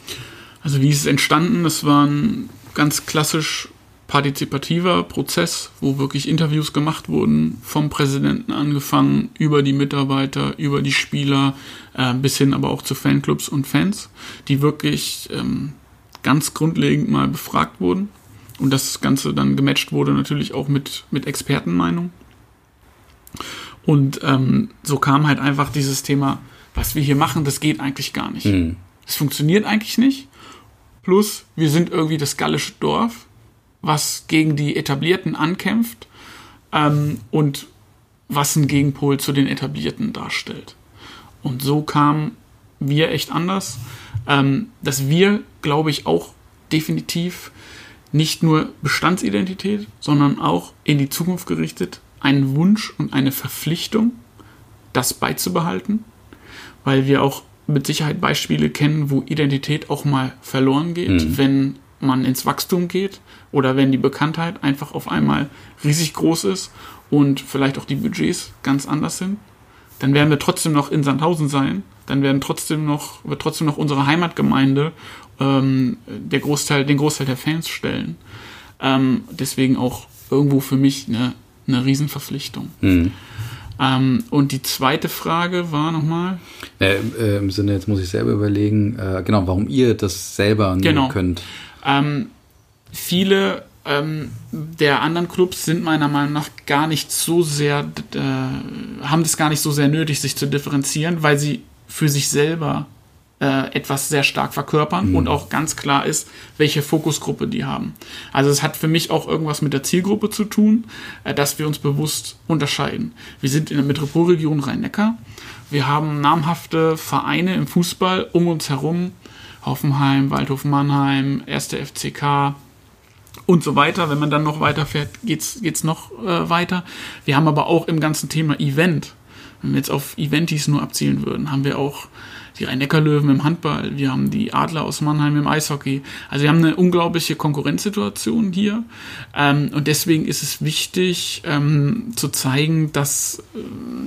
Also wie ist es entstanden? Das waren ganz klassisch partizipativer Prozess, wo wirklich Interviews gemacht wurden, vom Präsidenten angefangen, über die Mitarbeiter, über die Spieler, äh, bis hin aber auch zu Fanclubs und Fans, die wirklich ähm, ganz grundlegend mal befragt wurden. Und das Ganze dann gematcht wurde natürlich auch mit, mit Expertenmeinung. Und ähm, so kam halt einfach dieses Thema, was wir hier machen, das geht eigentlich gar nicht. Mhm. Es funktioniert eigentlich nicht. Plus, wir sind irgendwie das gallische Dorf, was gegen die Etablierten ankämpft ähm, und was ein Gegenpol zu den Etablierten darstellt. Und so kamen wir echt anders, ähm, dass wir, glaube ich, auch definitiv nicht nur Bestandsidentität, sondern auch in die Zukunft gerichtet einen Wunsch und eine Verpflichtung, das beizubehalten, weil wir auch mit Sicherheit Beispiele kennen, wo Identität auch mal verloren geht, mhm. wenn man ins Wachstum geht oder wenn die Bekanntheit einfach auf einmal riesig groß ist und vielleicht auch die Budgets ganz anders sind. Dann werden wir trotzdem noch in Sandhausen sein, dann werden trotzdem noch, wird trotzdem noch unsere Heimatgemeinde ähm, der Großteil, den Großteil der Fans stellen. Ähm, deswegen auch irgendwo für mich eine, eine Riesenverpflichtung. Mhm. Ähm, und die zweite Frage war nochmal? Äh, äh, Im Sinne, jetzt muss ich selber überlegen, äh, genau, warum ihr das selber genau. könnt. Ähm, viele ähm, der anderen Clubs sind meiner Meinung nach gar nicht so sehr, äh, haben das gar nicht so sehr nötig, sich zu differenzieren, weil sie für sich selber äh, etwas sehr stark verkörpern mhm. und auch ganz klar ist, welche Fokusgruppe die haben. Also es hat für mich auch irgendwas mit der Zielgruppe zu tun, äh, dass wir uns bewusst unterscheiden. Wir sind in der Metropolregion Rhein-Neckar. Wir haben namhafte Vereine im Fußball um uns herum. Hoffenheim, Waldhof Mannheim, 1. FCK, und so weiter. Wenn man dann noch weiterfährt, geht's geht's noch äh, weiter. Wir haben aber auch im ganzen Thema Event, wenn wir jetzt auf Eventis nur abzielen würden, haben wir auch die Rhein-Neckar-Löwen im Handball, wir haben die Adler aus Mannheim im Eishockey. Also wir haben eine unglaubliche Konkurrenzsituation hier. Ähm, und deswegen ist es wichtig ähm, zu zeigen, dass, äh,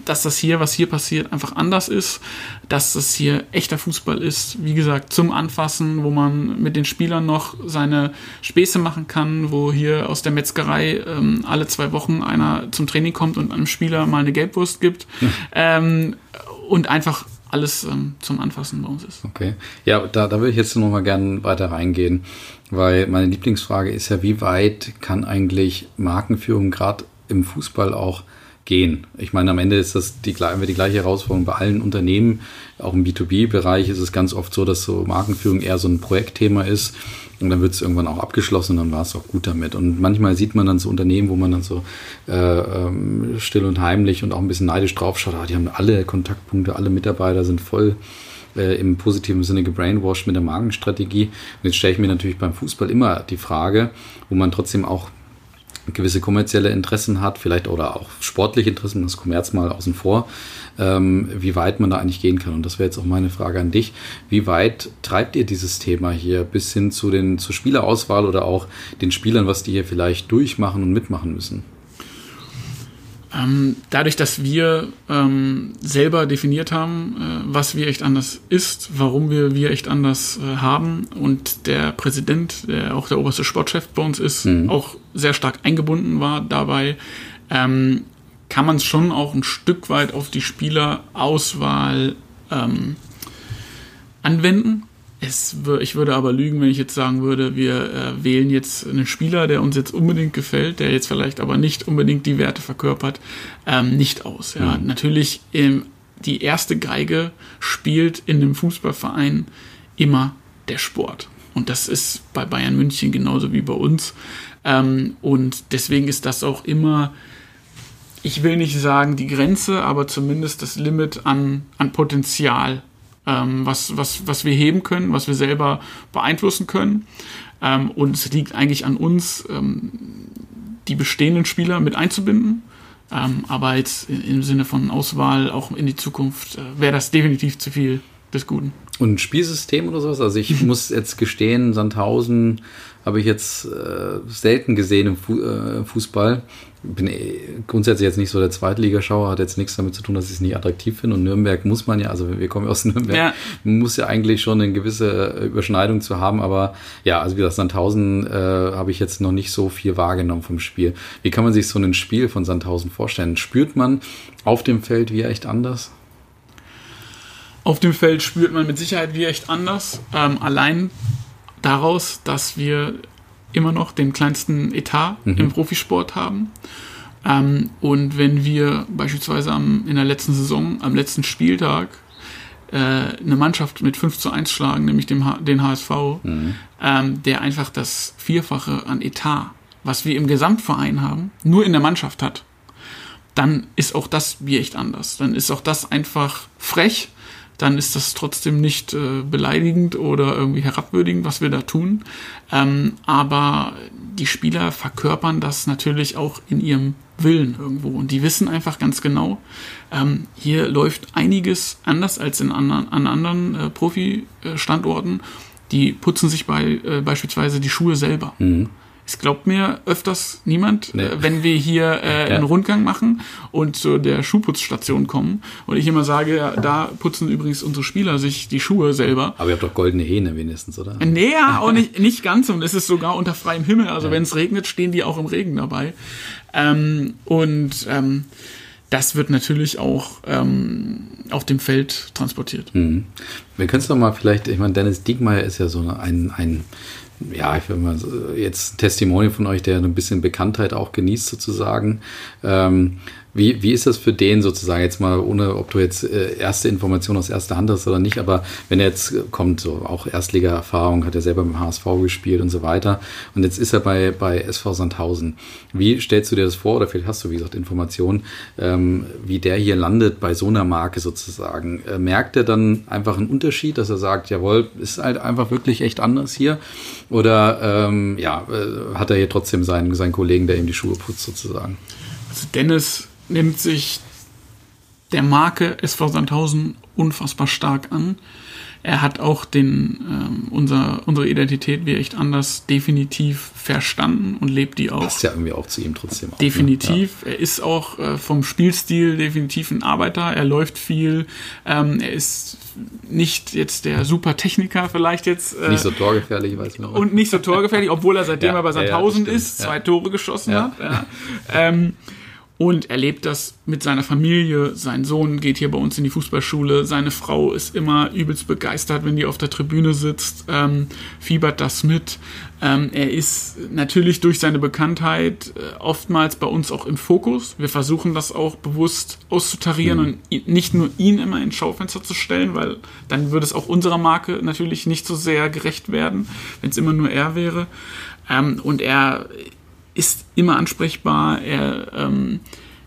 dass das hier, was hier passiert, einfach anders ist, dass das hier echter Fußball ist. Wie gesagt, zum Anfassen, wo man mit den Spielern noch seine Späße machen kann, wo hier aus der Metzgerei ähm, alle zwei Wochen einer zum Training kommt und einem Spieler mal eine Gelbwurst gibt. Hm. und einfach alles ähm, zum Anfassen bei uns ist. Okay. Ja, da, da würde ich jetzt noch mal gerne weiter reingehen, weil meine Lieblingsfrage ist ja, wie weit kann eigentlich Markenführung gerade im Fußball auch gehen. Ich meine, am Ende ist das die, die gleiche Herausforderung bei allen Unternehmen. Auch im B2B-Bereich ist es ganz oft so, dass so Markenführung eher so ein Projektthema ist. Und dann wird es irgendwann auch abgeschlossen und dann war es auch gut damit. Und manchmal sieht man dann so Unternehmen, wo man dann so äh, ähm, still und heimlich und auch ein bisschen neidisch draufschaut, ah, die haben alle Kontaktpunkte, alle Mitarbeiter sind voll äh, im positiven Sinne gebrainwashed mit der Markenstrategie. Und jetzt stelle ich mir natürlich beim Fußball immer die Frage, wo man trotzdem auch gewisse kommerzielle Interessen hat, vielleicht oder auch sportliche Interessen, das Kommerz mal außen vor, ähm, wie weit man da eigentlich gehen kann. Und das wäre jetzt auch meine Frage an dich. Wie weit treibt ihr dieses Thema hier bis hin zu den zur Spielerauswahl oder auch den Spielern, was die hier vielleicht durchmachen und mitmachen müssen? Ähm, dadurch, dass wir ähm, selber definiert haben, äh, was wir echt anders ist, warum wir wir echt anders äh, haben und der Präsident, der auch der oberste Sportchef bei uns ist, mhm. auch sehr stark eingebunden war dabei, ähm, kann man es schon auch ein Stück weit auf die Spielerauswahl ähm, anwenden es, ich würde aber lügen, wenn ich jetzt sagen würde, wir äh, wählen jetzt einen Spieler, der uns jetzt unbedingt gefällt, der jetzt vielleicht aber nicht unbedingt die Werte verkörpert, ähm, nicht aus. Ja, mhm. natürlich ähm, die erste Geige spielt in einem Fußballverein immer der Sport. Und das ist bei Bayern München genauso wie bei uns. Ähm, und deswegen ist das auch immer, ich will nicht sagen die Grenze, aber zumindest das Limit an, an Potenzial, ähm, was, was, was wir heben können, was wir selber beeinflussen können. Ähm, und es liegt eigentlich an uns, ähm, die bestehenden Spieler mit einzubinden. Ähm, aber jetzt im Sinne von Auswahl auch in die Zukunft äh, wäre das definitiv zu viel des Guten. Und ein Spielsystem oder sowas? Also ich muss jetzt gestehen, Sandhausen habe ich jetzt äh, selten gesehen im Fu äh, Fußball. Bin eh grundsätzlich jetzt nicht so der Zweitligaschauer, hat jetzt nichts damit zu tun, dass ich es nicht attraktiv finde. Und Nürnberg muss man ja, also wir kommen ja aus Nürnberg, ja. muss ja eigentlich schon eine gewisse äh, Überschneidung zu haben. Aber ja, also wie gesagt, Sandhausen äh, habe ich jetzt noch nicht so viel wahrgenommen vom Spiel. Wie kann man sich so ein Spiel von Sandhausen vorstellen? Spürt man auf dem Feld wie echt anders? Auf dem Feld spürt man mit Sicherheit wie echt anders. Ähm, allein daraus, dass wir immer noch den kleinsten Etat mhm. im Profisport haben. Ähm, und wenn wir beispielsweise am, in der letzten Saison, am letzten Spieltag, äh, eine Mannschaft mit 5 zu 1 schlagen, nämlich dem den HSV, mhm. ähm, der einfach das Vierfache an Etat, was wir im Gesamtverein haben, nur in der Mannschaft hat, dann ist auch das wie echt anders. Dann ist auch das einfach frech dann ist das trotzdem nicht äh, beleidigend oder irgendwie herabwürdigend, was wir da tun. Ähm, aber die Spieler verkörpern das natürlich auch in ihrem Willen irgendwo. Und die wissen einfach ganz genau, ähm, hier läuft einiges anders als in anderen, an anderen äh, Profi-Standorten. Die putzen sich bei, äh, beispielsweise die Schuhe selber. Mhm. Es glaubt mir öfters niemand, nee. äh, wenn wir hier äh, ja. einen Rundgang machen und zu der Schuhputzstation kommen und ich immer sage, da putzen übrigens unsere Spieler sich die Schuhe selber. Aber ihr habt doch goldene Hähne wenigstens, oder? Nee, ja, auch nicht, nicht ganz und es ist sogar unter freiem Himmel. Also ja. wenn es regnet, stehen die auch im Regen dabei. Ähm, und ähm, das wird natürlich auch ähm, auf dem Feld transportiert. Mhm. Wir können es doch mal vielleicht, ich meine, Dennis Diekmeyer ist ja so ein, ein ja, ich will mal jetzt Testimonial von euch, der ein bisschen Bekanntheit auch genießt sozusagen. Ähm, wie, wie ist das für den sozusagen jetzt mal, ohne ob du jetzt äh, erste Informationen aus erster Hand hast oder nicht, aber wenn er jetzt kommt, so auch Erstliga-Erfahrung, hat er selber beim HSV gespielt und so weiter und jetzt ist er bei, bei SV Sandhausen. Wie stellst du dir das vor oder vielleicht hast du, wie gesagt, Informationen, ähm, wie der hier landet bei so einer Marke sozusagen? Äh, merkt er dann einfach einen Unterschied, dass er sagt, jawohl, ist halt einfach wirklich echt anders hier oder ähm, ja, äh, hat er hier trotzdem seinen, seinen Kollegen, der ihm die Schuhe putzt sozusagen? Also Dennis nimmt sich der Marke SV Sandhausen unfassbar stark an. Er hat auch den, ähm, unser, unsere Identität wie echt anders definitiv verstanden und lebt die auch. Passt ja irgendwie auch zu ihm trotzdem. Auch, ne? definitiv. Ne? Ja. Er ist auch äh, vom Spielstil definitiv ein Arbeiter. Er läuft viel. Ähm, er ist nicht jetzt der super Techniker vielleicht jetzt. Äh, nicht so torgefährlich, weiß man. Und nicht so torgefährlich, obwohl er seitdem ja, er bei Sandhausen ja, ist, zwei Tore geschossen hat. Ähm, Und er lebt das mit seiner Familie. Sein Sohn geht hier bei uns in die Fußballschule. Seine Frau ist immer übelst begeistert, wenn die auf der Tribüne sitzt, ähm, fiebert das mit. Ähm, er ist natürlich durch seine Bekanntheit äh, oftmals bei uns auch im Fokus. Wir versuchen das auch bewusst auszutarieren mhm. und nicht nur ihn immer ins Schaufenster zu stellen, weil dann würde es auch unserer Marke natürlich nicht so sehr gerecht werden, wenn es immer nur er wäre. Ähm, und er ist immer ansprechbar, er, ähm,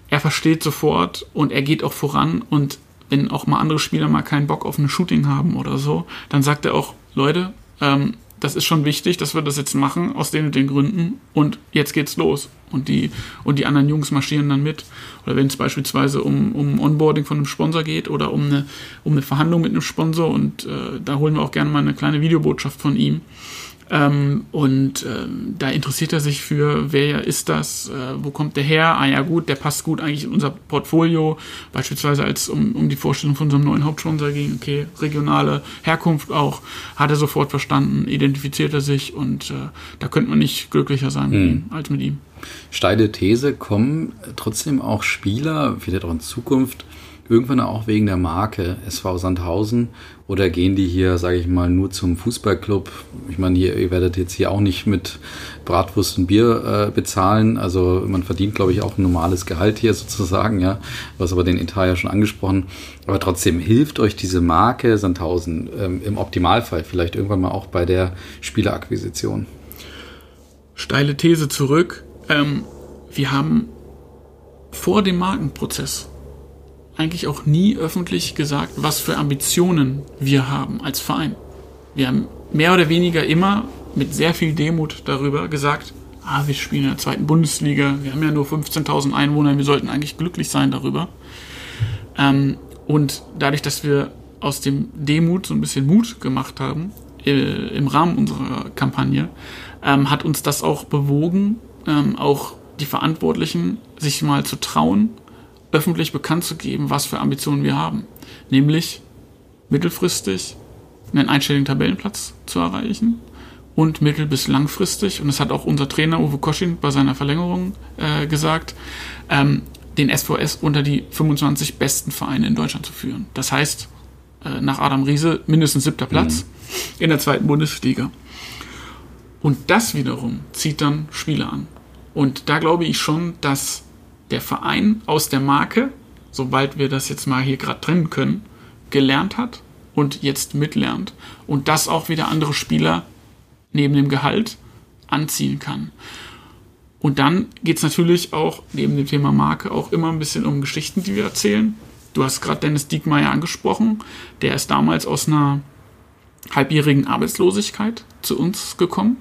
er versteht sofort und er geht auch voran. Und wenn auch mal andere Spieler mal keinen Bock auf ein Shooting haben oder so, dann sagt er auch, Leute, ähm, das ist schon wichtig, dass wir das jetzt machen, aus den und den Gründen. Und jetzt geht's los. Und die, und die anderen Jungs marschieren dann mit. Oder wenn es beispielsweise um, um Onboarding von einem Sponsor geht oder um eine, um eine Verhandlung mit einem Sponsor. Und äh, da holen wir auch gerne mal eine kleine Videobotschaft von ihm ähm, und ähm, da interessiert er sich für, wer ist das, äh, wo kommt der her? Ah ja gut, der passt gut eigentlich in unser Portfolio. Beispielsweise als um, um die Vorstellung von unserem neuen Hauptsponsor ging, okay, regionale Herkunft auch, hat er sofort verstanden, identifiziert er sich und äh, da könnte man nicht glücklicher sein mit hm. ihm, als mit ihm. Steile These, kommen trotzdem auch Spieler, vielleicht auch in Zukunft, irgendwann auch wegen der Marke SV Sandhausen oder gehen die hier, sage ich mal, nur zum Fußballclub? Ich meine, ihr werdet jetzt hier auch nicht mit Bratwurst und Bier äh, bezahlen. Also man verdient, glaube ich, auch ein normales Gehalt hier sozusagen, ja. Hast aber den Etat ja schon angesprochen. Aber trotzdem hilft euch diese Marke Sandhausen ähm, im Optimalfall vielleicht irgendwann mal auch bei der Spielerakquisition. Steile These zurück. Ähm, wir haben vor dem Markenprozess eigentlich auch nie öffentlich gesagt, was für Ambitionen wir haben als Verein. Wir haben mehr oder weniger immer mit sehr viel Demut darüber gesagt, ah, wir spielen in der zweiten Bundesliga, wir haben ja nur 15.000 Einwohner, wir sollten eigentlich glücklich sein darüber. Ähm, und dadurch, dass wir aus dem Demut so ein bisschen Mut gemacht haben, äh, im Rahmen unserer Kampagne, ähm, hat uns das auch bewogen, ähm, auch die Verantwortlichen sich mal zu trauen öffentlich bekannt zu geben, was für Ambitionen wir haben. Nämlich mittelfristig einen einstelligen Tabellenplatz zu erreichen und mittel- bis langfristig, und das hat auch unser Trainer Uwe Koschin bei seiner Verlängerung äh, gesagt, ähm, den SVS unter die 25 besten Vereine in Deutschland zu führen. Das heißt, äh, nach Adam Riese mindestens siebter Platz mhm. in der zweiten Bundesliga. Und das wiederum zieht dann Spieler an. Und da glaube ich schon, dass der Verein aus der Marke, sobald wir das jetzt mal hier gerade trennen können, gelernt hat und jetzt mitlernt und das auch wieder andere Spieler neben dem Gehalt anziehen kann. Und dann geht es natürlich auch neben dem Thema Marke auch immer ein bisschen um Geschichten, die wir erzählen. Du hast gerade Dennis Diekmeyer angesprochen. Der ist damals aus einer halbjährigen Arbeitslosigkeit zu uns gekommen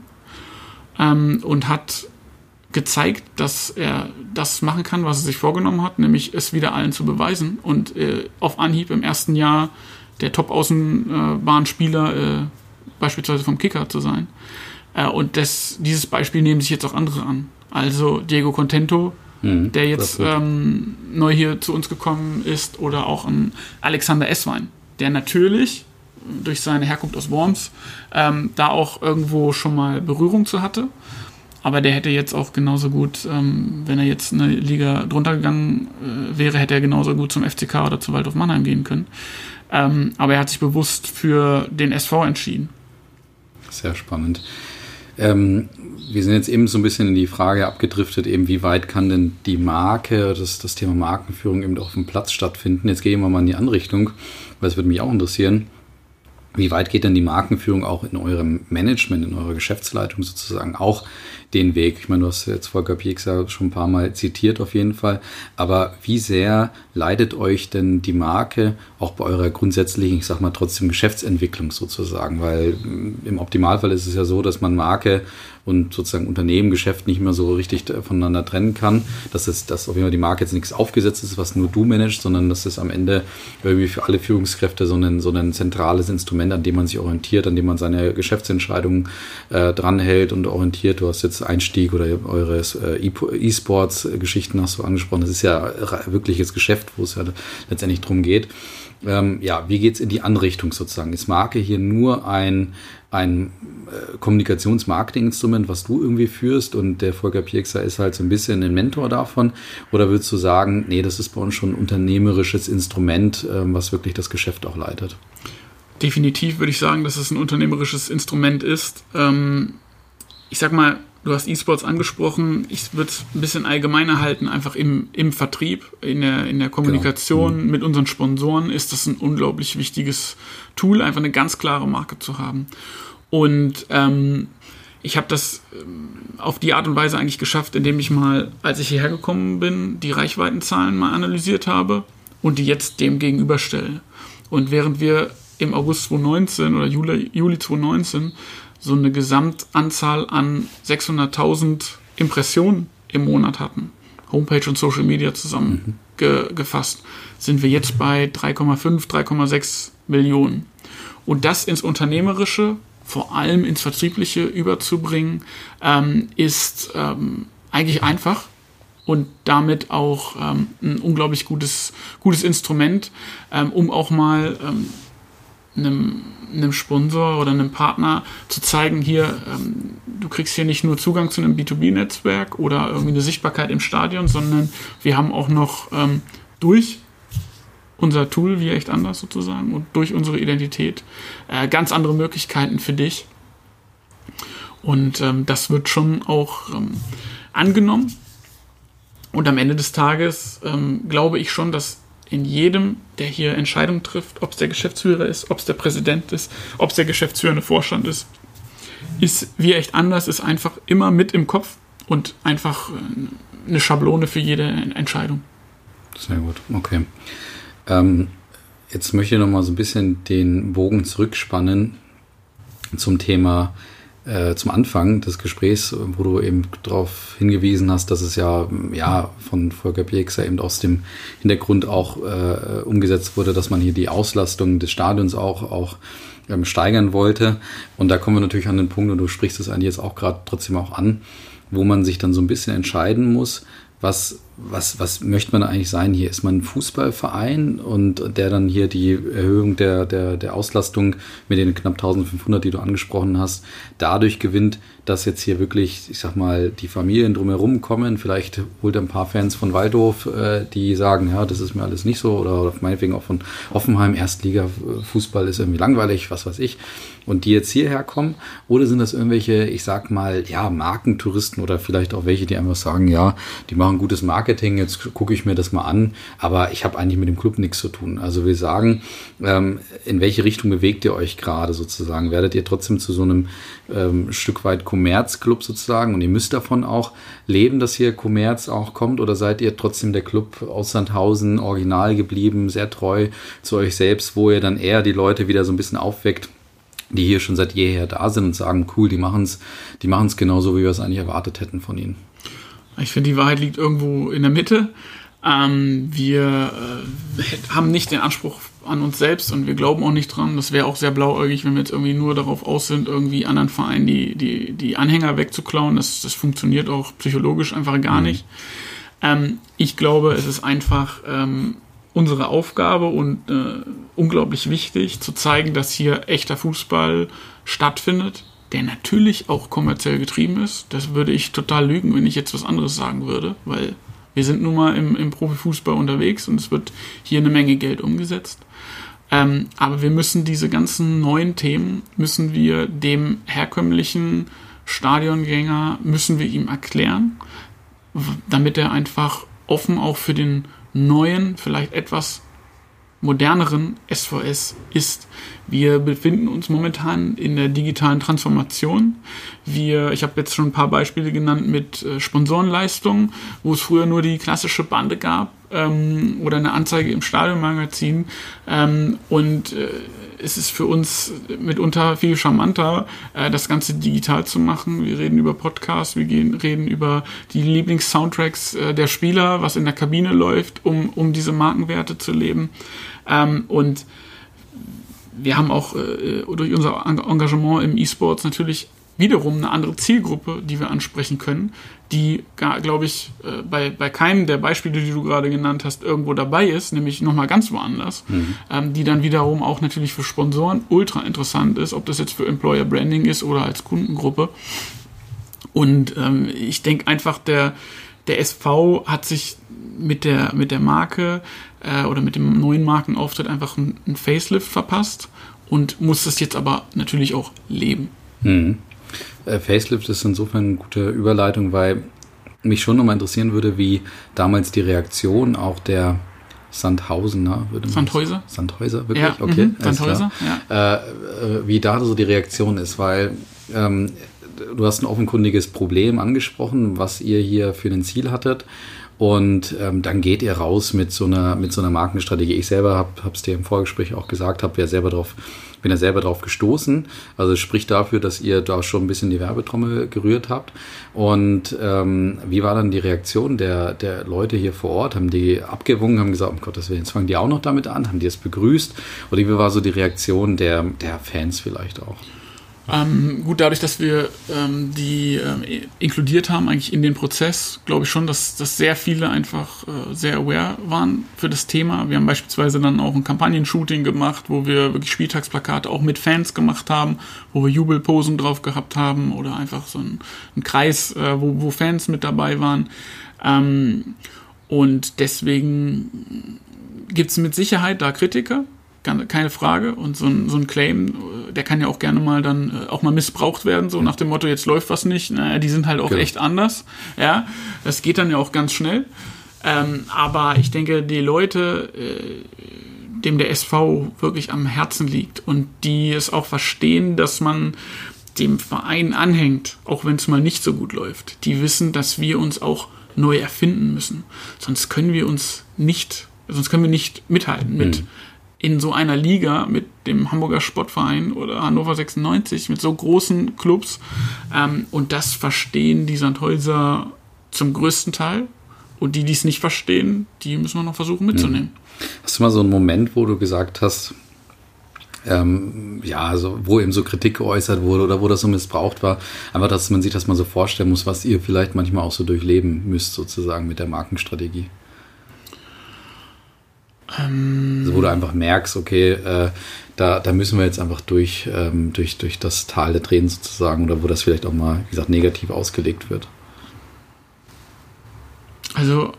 ähm, und hat gezeigt, dass er das machen kann, was er sich vorgenommen hat, nämlich es wieder allen zu beweisen und äh, auf Anhieb im ersten Jahr der Top-Außenbahnspieler äh, beispielsweise vom Kicker zu sein. Äh, und das, dieses Beispiel nehmen sich jetzt auch andere an. Also Diego Contento, mhm, der jetzt ähm, neu hier zu uns gekommen ist, oder auch ein Alexander Esswein, der natürlich durch seine Herkunft aus Worms ähm, da auch irgendwo schon mal Berührung zu hatte aber der hätte jetzt auch genauso gut, ähm, wenn er jetzt eine Liga drunter gegangen äh, wäre, hätte er genauso gut zum FCK oder zu Waldorf Mannheim gehen können. Ähm, aber er hat sich bewusst für den SV entschieden. Sehr spannend. Ähm, wir sind jetzt eben so ein bisschen in die Frage abgedriftet, eben wie weit kann denn die Marke, das, das Thema Markenführung eben auf dem Platz stattfinden. Jetzt gehen wir mal in die andere Richtung, weil es würde mich auch interessieren. Wie weit geht denn die Markenführung auch in eurem Management, in eurer Geschäftsleitung sozusagen auch den Weg? Ich meine, du hast jetzt Volker Pieks ja schon ein paar Mal zitiert auf jeden Fall. Aber wie sehr leidet euch denn die Marke auch bei eurer grundsätzlichen, ich sag mal trotzdem Geschäftsentwicklung sozusagen? Weil im Optimalfall ist es ja so, dass man Marke und sozusagen Unternehmen, Geschäft nicht mehr so richtig voneinander trennen kann. Dass es, dass auf jeden Fall die Marke jetzt nichts aufgesetzt ist, was nur du managst, sondern dass es am Ende irgendwie für alle Führungskräfte so ein, so ein zentrales Instrument, an dem man sich orientiert, an dem man seine Geschäftsentscheidungen äh, dranhält und orientiert. Du hast jetzt Einstieg oder eure äh, E-Sports-Geschichten hast du angesprochen. Das ist ja wirkliches Geschäft, wo es ja letztendlich drum geht. Ähm, ja, wie geht's in die Anrichtung sozusagen? Ist Marke hier nur ein, ein äh, Kommunikationsmarketinginstrument, was du irgendwie führst und der Volker Piekser ist halt so ein bisschen ein Mentor davon? Oder würdest du sagen, nee, das ist bei uns schon ein unternehmerisches Instrument, äh, was wirklich das Geschäft auch leitet? Definitiv würde ich sagen, dass es ein unternehmerisches Instrument ist. Ähm, ich sag mal, Du hast E-Sports angesprochen. Ich würde es ein bisschen allgemeiner halten, einfach im, im Vertrieb, in der, in der Kommunikation genau. mhm. mit unseren Sponsoren ist das ein unglaublich wichtiges Tool, einfach eine ganz klare Marke zu haben. Und ähm, ich habe das ähm, auf die Art und Weise eigentlich geschafft, indem ich mal, als ich hierher gekommen bin, die Reichweitenzahlen mal analysiert habe und die jetzt dem gegenüberstelle. Und während wir im August 2019 oder Juli, Juli 2019 so eine Gesamtanzahl an 600.000 Impressionen im Monat hatten, Homepage und Social Media zusammengefasst, mhm. sind wir jetzt bei 3,5, 3,6 Millionen. Und das ins Unternehmerische, vor allem ins Vertriebliche überzubringen, ähm, ist ähm, eigentlich einfach und damit auch ähm, ein unglaublich gutes, gutes Instrument, ähm, um auch mal ähm, einem einem Sponsor oder einem Partner zu zeigen, hier, ähm, du kriegst hier nicht nur Zugang zu einem B2B-Netzwerk oder irgendwie eine Sichtbarkeit im Stadion, sondern wir haben auch noch ähm, durch unser Tool, wie echt anders sozusagen, und durch unsere Identität äh, ganz andere Möglichkeiten für dich. Und ähm, das wird schon auch ähm, angenommen. Und am Ende des Tages ähm, glaube ich schon, dass in jedem, der hier Entscheidungen trifft, ob es der Geschäftsführer ist, ob es der Präsident ist, ob es der geschäftsführende Vorstand ist, ist wie echt anders, ist einfach immer mit im Kopf und einfach äh, eine Schablone für jede Entscheidung. Sehr gut, okay. Ähm, jetzt möchte ich noch mal so ein bisschen den Bogen zurückspannen zum Thema äh, zum Anfang des Gesprächs, wo du eben darauf hingewiesen hast, dass es ja, ja von Volker Piekser eben aus dem Hintergrund auch äh, umgesetzt wurde, dass man hier die Auslastung des Stadions auch, auch ähm, steigern wollte. Und da kommen wir natürlich an den Punkt, und du sprichst es eigentlich jetzt auch gerade trotzdem auch an, wo man sich dann so ein bisschen entscheiden muss, was, was, was möchte man eigentlich sein hier? Ist man ein Fußballverein und der dann hier die Erhöhung der, der, der Auslastung mit den knapp 1500, die du angesprochen hast, dadurch gewinnt, dass jetzt hier wirklich, ich sag mal, die Familien drumherum kommen. Vielleicht holt er ein paar Fans von Waldhof, äh, die sagen, ja, das ist mir alles nicht so. Oder meinetwegen auch von Offenheim, Erstliga-Fußball ist irgendwie langweilig, was weiß ich. Und die jetzt hierher kommen. Oder sind das irgendwelche, ich sag mal, ja, Markentouristen oder vielleicht auch welche, die einfach sagen, ja, die machen gutes Marketing, jetzt gucke ich mir das mal an. Aber ich habe eigentlich mit dem Club nichts zu tun. Also wir sagen, ähm, in welche Richtung bewegt ihr euch gerade sozusagen? Werdet ihr trotzdem zu so einem ähm, Stück weit Kommerzclub sozusagen und ihr müsst davon auch leben, dass hier Kommerz auch kommt oder seid ihr trotzdem der Club aus Sandhausen original geblieben, sehr treu zu euch selbst, wo ihr dann eher die Leute wieder so ein bisschen aufweckt, die hier schon seit jeher da sind und sagen, cool, die machen es die machen's genauso, wie wir es eigentlich erwartet hätten von ihnen. Ich finde, die Wahrheit liegt irgendwo in der Mitte. Ähm, wir äh, haben nicht den Anspruch an uns selbst und wir glauben auch nicht dran. Das wäre auch sehr blauäugig, wenn wir jetzt irgendwie nur darauf aus sind, irgendwie anderen Vereinen die, die, die Anhänger wegzuklauen. Das, das funktioniert auch psychologisch einfach gar mhm. nicht. Ähm, ich glaube, es ist einfach ähm, unsere Aufgabe und äh, unglaublich wichtig zu zeigen, dass hier echter Fußball stattfindet, der natürlich auch kommerziell getrieben ist. Das würde ich total lügen, wenn ich jetzt was anderes sagen würde, weil wir sind nun mal im, im Profifußball unterwegs und es wird hier eine Menge Geld umgesetzt. Ähm, aber wir müssen diese ganzen neuen Themen, müssen wir dem herkömmlichen Stadiongänger, müssen wir ihm erklären, damit er einfach offen auch für den neuen, vielleicht etwas moderneren SVS ist. Wir befinden uns momentan in der digitalen Transformation. Wir, ich habe jetzt schon ein paar Beispiele genannt mit äh, Sponsorenleistungen, wo es früher nur die klassische Bande gab ähm, oder eine Anzeige im Stadionmagazin. Ähm, und äh, es ist für uns mitunter viel charmanter, äh, das Ganze digital zu machen. Wir reden über Podcasts, wir gehen, reden über die Lieblings-Soundtracks äh, der Spieler, was in der Kabine läuft, um, um diese Markenwerte zu leben. Ähm, und wir haben auch äh, durch unser Engagement im E-Sports natürlich wiederum eine andere Zielgruppe, die wir ansprechen können, die, glaube ich, äh, bei, bei keinem der Beispiele, die du gerade genannt hast, irgendwo dabei ist, nämlich nochmal ganz woanders, mhm. ähm, die dann wiederum auch natürlich für Sponsoren ultra interessant ist, ob das jetzt für Employer Branding ist oder als Kundengruppe. Und ähm, ich denke einfach, der, der SV hat sich mit der, mit der Marke äh, oder mit dem neuen Markenauftritt einfach ein Facelift verpasst und muss das jetzt aber natürlich auch leben. Mhm. Äh, Facelift ist insofern eine gute Überleitung, weil mich schon nochmal interessieren würde, wie damals die Reaktion auch der Sandhausener, würde man Sandhäuser? Sandhäuser, wirklich? Ja, okay. Mhm, Sandhäuser, ja. Äh, äh, wie da so die Reaktion ist, weil ähm, du hast ein offenkundiges Problem angesprochen, was ihr hier für ein Ziel hattet. Und ähm, dann geht ihr raus mit so einer, mit so einer Markenstrategie. Ich selber habe es dir im Vorgespräch auch gesagt, habe ja selber drauf, bin ja selber drauf gestoßen. Also spricht dafür, dass ihr da schon ein bisschen die Werbetrommel gerührt habt. Und ähm, wie war dann die Reaktion der, der Leute hier vor Ort? Haben die abgewungen, haben gesagt, um Gottes Willen, jetzt fangen die auch noch damit an? Haben die es begrüßt? Oder wie war so die Reaktion der, der Fans vielleicht auch? Ähm, gut, dadurch, dass wir ähm, die ähm, inkludiert haben, eigentlich in den Prozess, glaube ich schon, dass, dass sehr viele einfach äh, sehr aware waren für das Thema. Wir haben beispielsweise dann auch ein Kampagnen-Shooting gemacht, wo wir wirklich Spieltagsplakate auch mit Fans gemacht haben, wo wir Jubelposen drauf gehabt haben oder einfach so ein, ein Kreis, äh, wo, wo Fans mit dabei waren. Ähm, und deswegen gibt es mit Sicherheit da Kritiker, keine Frage. Und so ein, so ein Claim, der kann ja auch gerne mal dann äh, auch mal missbraucht werden, so nach dem Motto, jetzt läuft was nicht. Naja, die sind halt auch genau. echt anders. Ja, das geht dann ja auch ganz schnell. Ähm, aber ich denke, die Leute, äh, dem der SV wirklich am Herzen liegt und die es auch verstehen, dass man dem Verein anhängt, auch wenn es mal nicht so gut läuft, die wissen, dass wir uns auch neu erfinden müssen. Sonst können wir uns nicht, sonst können wir nicht mithalten mit. Mhm in so einer Liga mit dem Hamburger Sportverein oder Hannover 96, mit so großen Clubs. Ähm, und das verstehen die Sandhäuser zum größten Teil. Und die, die es nicht verstehen, die müssen wir noch versuchen mitzunehmen. Hast du mal so einen Moment, wo du gesagt hast, ähm, ja, also wo eben so Kritik geäußert wurde oder wo das so missbraucht war, einfach, dass man sich das mal so vorstellen muss, was ihr vielleicht manchmal auch so durchleben müsst, sozusagen mit der Markenstrategie? Ähm also wo du einfach merkst, okay, äh, da, da müssen wir jetzt einfach durch, ähm, durch, durch das Tal der Tränen sozusagen oder wo das vielleicht auch mal, wie gesagt, negativ ausgelegt wird. Also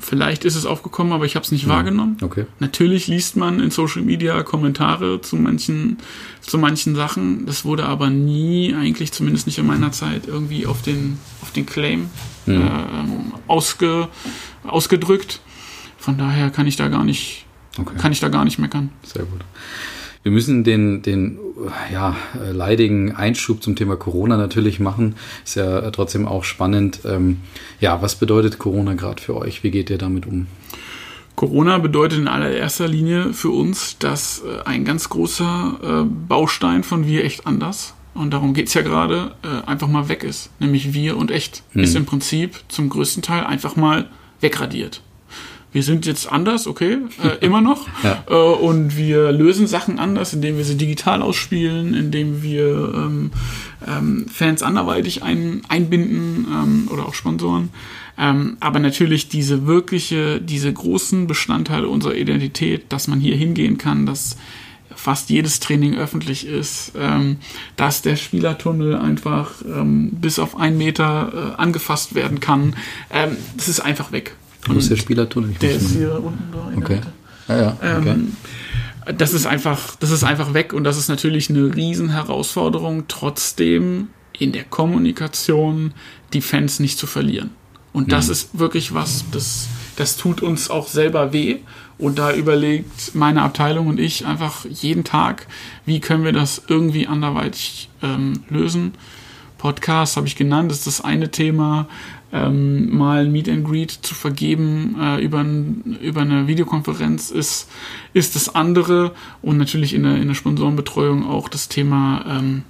vielleicht ist es aufgekommen, aber ich habe es nicht ja. Mhm. wahrgenommen. Okay. Natürlich liest man in Social Media Kommentare zu manchen, zu manchen Sachen. Das wurde aber nie, eigentlich zumindest nicht in meiner Zeit, irgendwie auf den, auf den Claim mhm. äh, ausge, ausgedrückt. Von daher kann ich da gar nicht, okay. kann ich da gar nicht meckern. Sehr gut. Wir müssen den, den ja, leidigen Einschub zum Thema Corona natürlich machen. Ist ja trotzdem auch spannend. Ähm, ja, was bedeutet Corona gerade für euch? Wie geht ihr damit um? Corona bedeutet in allererster Linie für uns, dass äh, ein ganz großer äh, Baustein von Wir echt anders, und darum geht es ja gerade, äh, einfach mal weg ist. Nämlich Wir und echt hm. ist im Prinzip zum größten Teil einfach mal wegradiert wir sind jetzt anders, okay, äh, immer noch. ja. äh, und wir lösen Sachen anders, indem wir sie digital ausspielen, indem wir ähm, ähm, Fans anderweitig ein, einbinden ähm, oder auch Sponsoren. Ähm, aber natürlich diese wirkliche, diese großen Bestandteile unserer Identität, dass man hier hingehen kann, dass fast jedes Training öffentlich ist, ähm, dass der Spielertunnel einfach ähm, bis auf einen Meter äh, angefasst werden kann. Ähm, das ist einfach weg. Ist der Spielertunnel? der ist hier unten da in okay. der. Ja, ja, okay. Ähm, das ist einfach, das ist einfach weg und das ist natürlich eine Riesenherausforderung, trotzdem in der Kommunikation die Fans nicht zu verlieren. Und das mhm. ist wirklich was, das, das tut uns auch selber weh. Und da überlegt meine Abteilung und ich einfach jeden Tag, wie können wir das irgendwie anderweitig ähm, lösen. Podcast habe ich genannt, das ist das eine Thema ähm, mal ein Meet and Greet zu vergeben äh, über, ein, über eine Videokonferenz ist, ist das andere. Und natürlich in der, in der Sponsorenbetreuung auch das Thema ähm,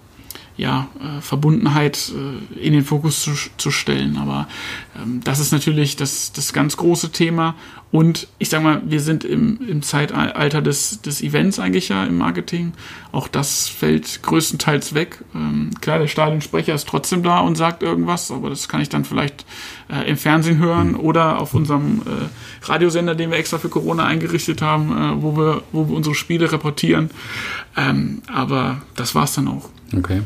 ja, äh, Verbundenheit äh, in den Fokus zu, zu stellen. Aber ähm, das ist natürlich das, das ganz große Thema. Und ich sag mal, wir sind im, im Zeitalter des, des Events eigentlich ja im Marketing. Auch das fällt größtenteils weg. Ähm, klar, der Stadionsprecher ist trotzdem da und sagt irgendwas, aber das kann ich dann vielleicht äh, im Fernsehen hören mhm. oder auf unserem äh, Radiosender, den wir extra für Corona eingerichtet haben, äh, wo, wir, wo wir unsere Spiele reportieren. Ähm, aber das war's dann auch. Okay.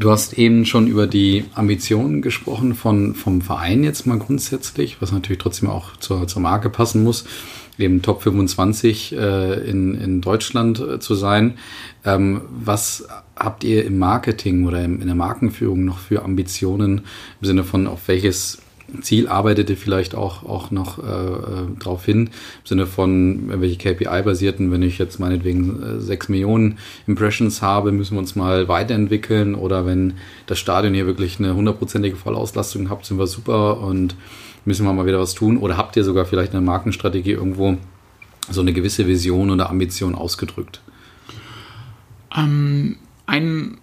Du hast eben schon über die Ambitionen gesprochen von, vom Verein jetzt mal grundsätzlich, was natürlich trotzdem auch zur, zur Marke passen muss, eben Top 25 äh, in, in Deutschland äh, zu sein. Ähm, was habt ihr im Marketing oder im, in der Markenführung noch für Ambitionen im Sinne von, auf welches Ziel arbeitet ihr vielleicht auch, auch noch äh, äh darauf hin, im Sinne von welche KPI-basierten, wenn ich jetzt meinetwegen äh, 6 Millionen Impressions habe, müssen wir uns mal weiterentwickeln oder wenn das Stadion hier wirklich eine hundertprozentige Vollauslastung habt, sind wir super und müssen wir mal wieder was tun oder habt ihr sogar vielleicht eine Markenstrategie irgendwo so eine gewisse Vision oder Ambition ausgedrückt? Ähm, ein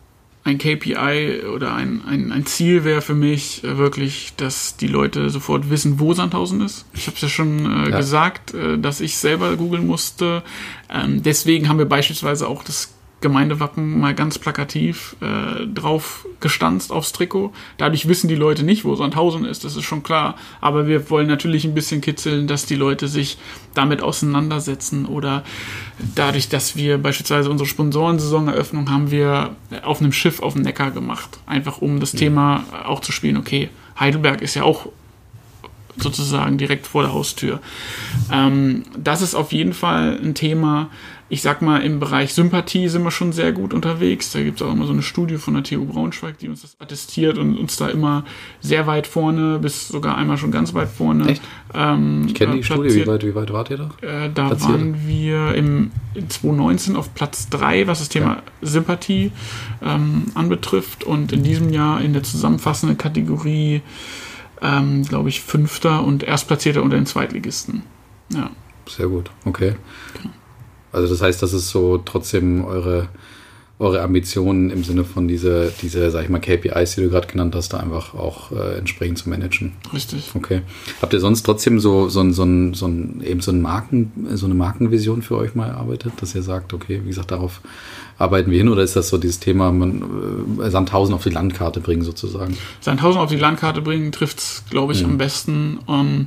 ein KPI oder ein, ein, ein Ziel wäre für mich äh, wirklich, dass die Leute sofort wissen, wo Sandhausen ist. Ich habe es ja schon äh, ja. gesagt, äh, dass ich selber googeln musste. Ähm, deswegen haben wir beispielsweise auch das Gemeindewappen mal ganz plakativ äh, drauf gestanzt aufs Trikot. Dadurch wissen die Leute nicht, wo Sandhausen ist, das ist schon klar. Aber wir wollen natürlich ein bisschen kitzeln, dass die Leute sich damit auseinandersetzen oder dadurch, dass wir beispielsweise unsere Sponsorensaisoneröffnung haben wir auf einem Schiff auf dem Neckar gemacht. Einfach um das mhm. Thema auch zu spielen, okay, Heidelberg ist ja auch sozusagen direkt vor der Haustür. Ähm, das ist auf jeden Fall ein Thema, ich sag mal, im Bereich Sympathie sind wir schon sehr gut unterwegs. Da gibt es auch immer so eine Studie von der TU Braunschweig, die uns das attestiert und uns da immer sehr weit vorne, bis sogar einmal schon ganz weit vorne. Echt? Ähm, ich kenne die äh, Studie, wie weit, wie weit wart ihr da? Äh, da platziert? waren wir im, in 2019 auf Platz 3, was das Thema ja. Sympathie ähm, anbetrifft und in diesem Jahr in der zusammenfassenden Kategorie, ähm, glaube ich, Fünfter und Erstplatzierter unter den Zweitligisten. Ja. Sehr gut, okay. Also das heißt, das ist so trotzdem eure, eure Ambitionen im Sinne von diese, diese, sag ich mal, KPIs, die du gerade genannt hast, da einfach auch äh, entsprechend zu managen. Richtig. Okay. Habt ihr sonst trotzdem so, so, so, ein, so, ein, eben so, ein Marken, so eine Markenvision für euch mal erarbeitet, dass ihr sagt, okay, wie gesagt, darauf arbeiten wir hin oder ist das so dieses Thema, man äh, Sandhausen auf die Landkarte bringen sozusagen? Sandhausen auf die Landkarte bringen trifft es, glaube ich, mhm. am besten ähm,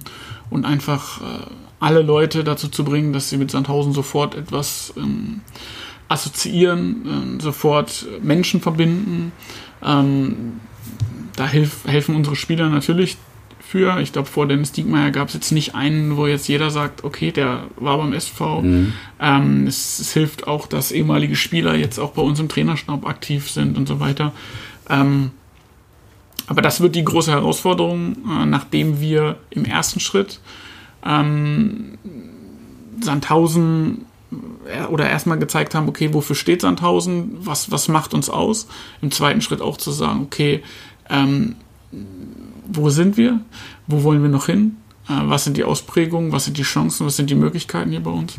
und einfach äh, alle Leute dazu zu bringen, dass sie mit Sandhausen sofort etwas ähm, assoziieren, ähm, sofort Menschen verbinden. Ähm, da hilf, helfen unsere Spieler natürlich für. Ich glaube, vor Dennis Diekmeyer gab es jetzt nicht einen, wo jetzt jeder sagt, okay, der war beim SV. Mhm. Ähm, es, es, hilft auch, dass ehemalige Spieler jetzt auch bei uns im Trainerstab aktiv sind und so weiter. Ähm, aber das wird die große Herausforderung, äh, nachdem wir im ersten Schritt ähm, Sandhausen äh, oder erstmal gezeigt haben, okay, wofür steht Sandhausen, was, was macht uns aus? Im zweiten Schritt auch zu sagen, okay, ähm, wo sind wir? Wo wollen wir noch hin? Äh, was sind die Ausprägungen? Was sind die Chancen? Was sind die Möglichkeiten hier bei uns?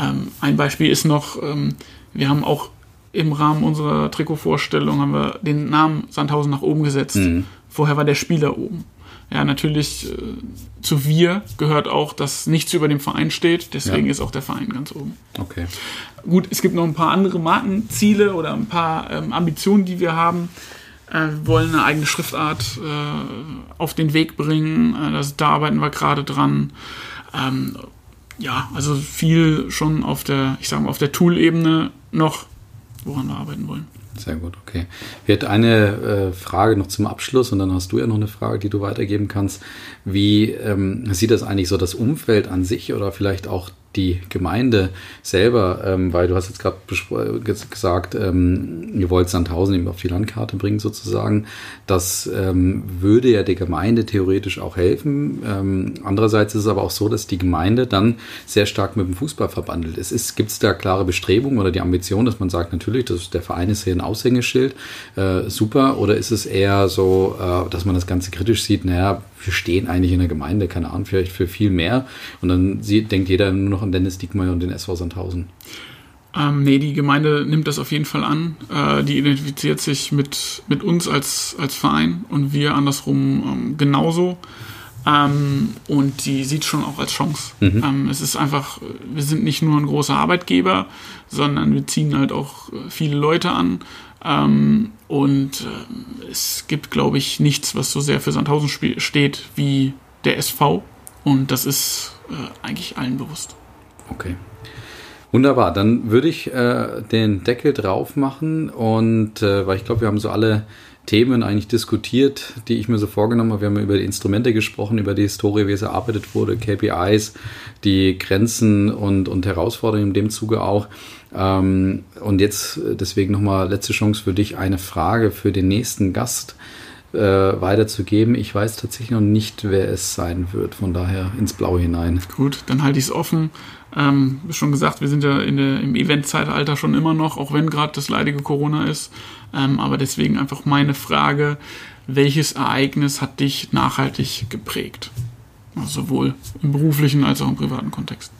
Ähm, ein Beispiel ist noch, ähm, wir haben auch im Rahmen unserer Trikotvorstellung haben wir den Namen Sandhausen nach oben gesetzt. Mhm. Vorher war der Spieler oben ja, natürlich äh, zu wir gehört auch, dass nichts über dem Verein steht. Deswegen ja. ist auch der Verein ganz oben. Okay. Gut, es gibt noch ein paar andere Markenziele oder ein paar ähm, Ambitionen, die wir haben. Äh, wir wollen eine eigene Schriftart äh, auf den Weg bringen. Äh, das, da arbeiten wir gerade dran. Ähm, ja, also viel schon auf der, ich sag mal, auf der Tool-Ebene noch, woran wir arbeiten wollen. Sehr gut, okay. Wir hätten eine äh, Frage noch zum Abschluss und dann hast du ja noch eine Frage, die du weitergeben kannst. Wie ähm, sieht das eigentlich so das Umfeld an sich oder vielleicht auch die Gemeinde selber, ähm, weil du hast jetzt gerade gesagt, ähm, ihr wollt Sandhausen eben auf die Landkarte bringen sozusagen. Das ähm, würde ja der Gemeinde theoretisch auch helfen. Ähm, andererseits ist es aber auch so, dass die Gemeinde dann sehr stark mit dem Fußball verbandelt ist. Gibt es da klare Bestrebungen oder die Ambition, dass man sagt, natürlich, das, der Verein ist hier ein Aushängeschild, äh, super, oder ist es eher so, äh, dass man das Ganze kritisch sieht, naja, wir stehen eigentlich in der Gemeinde, keine Ahnung, vielleicht für viel mehr. Und dann sieht, denkt jeder nur noch an Dennis Diekmeyer und den SV Sandhausen. Ähm, nee, die Gemeinde nimmt das auf jeden Fall an. Äh, die identifiziert sich mit, mit uns als, als Verein und wir andersrum ähm, genauso. Ähm, und die sieht schon auch als Chance. Mhm. Ähm, es ist einfach, wir sind nicht nur ein großer Arbeitgeber, sondern wir ziehen halt auch äh, viele Leute an. Ähm, und äh, es gibt, glaube ich, nichts, was so sehr für Sandhausen steht wie der SV. Und das ist äh, eigentlich allen bewusst. Okay. Wunderbar, dann würde ich äh, den Deckel drauf machen und äh, weil ich glaube, wir haben so alle Themen eigentlich diskutiert, die ich mir so vorgenommen habe. Wir haben über die Instrumente gesprochen, über die Historie, wie es erarbeitet wurde, KPIs, die Grenzen und, und Herausforderungen in dem Zuge auch. Ähm, und jetzt deswegen nochmal letzte Chance für dich, eine Frage für den nächsten Gast äh, weiterzugeben. Ich weiß tatsächlich noch nicht, wer es sein wird, von daher ins Blaue hinein. Gut, dann halte ich es offen. Ähm, schon gesagt, wir sind ja der, im Event-Zeitalter schon immer noch, auch wenn gerade das leidige Corona ist. Ähm, aber deswegen einfach meine Frage, welches Ereignis hat dich nachhaltig geprägt? Also sowohl im beruflichen als auch im privaten Kontext.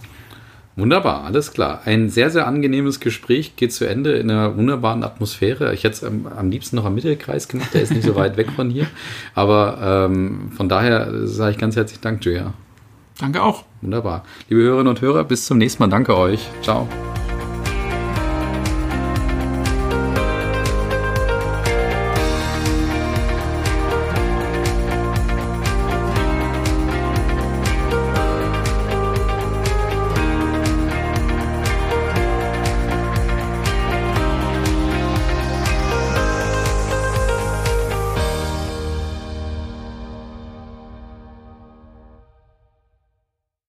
Wunderbar, alles klar. Ein sehr, sehr angenehmes Gespräch geht zu Ende in einer wunderbaren Atmosphäre. Ich hätte es am, am liebsten noch am Mittelkreis gemacht, der ist nicht so weit weg von hier. Aber ähm, von daher sage ich ganz herzlichen Dank, Julia. Danke auch. Wunderbar. Liebe Hörerinnen und Hörer, bis zum nächsten Mal. Danke euch. Ciao.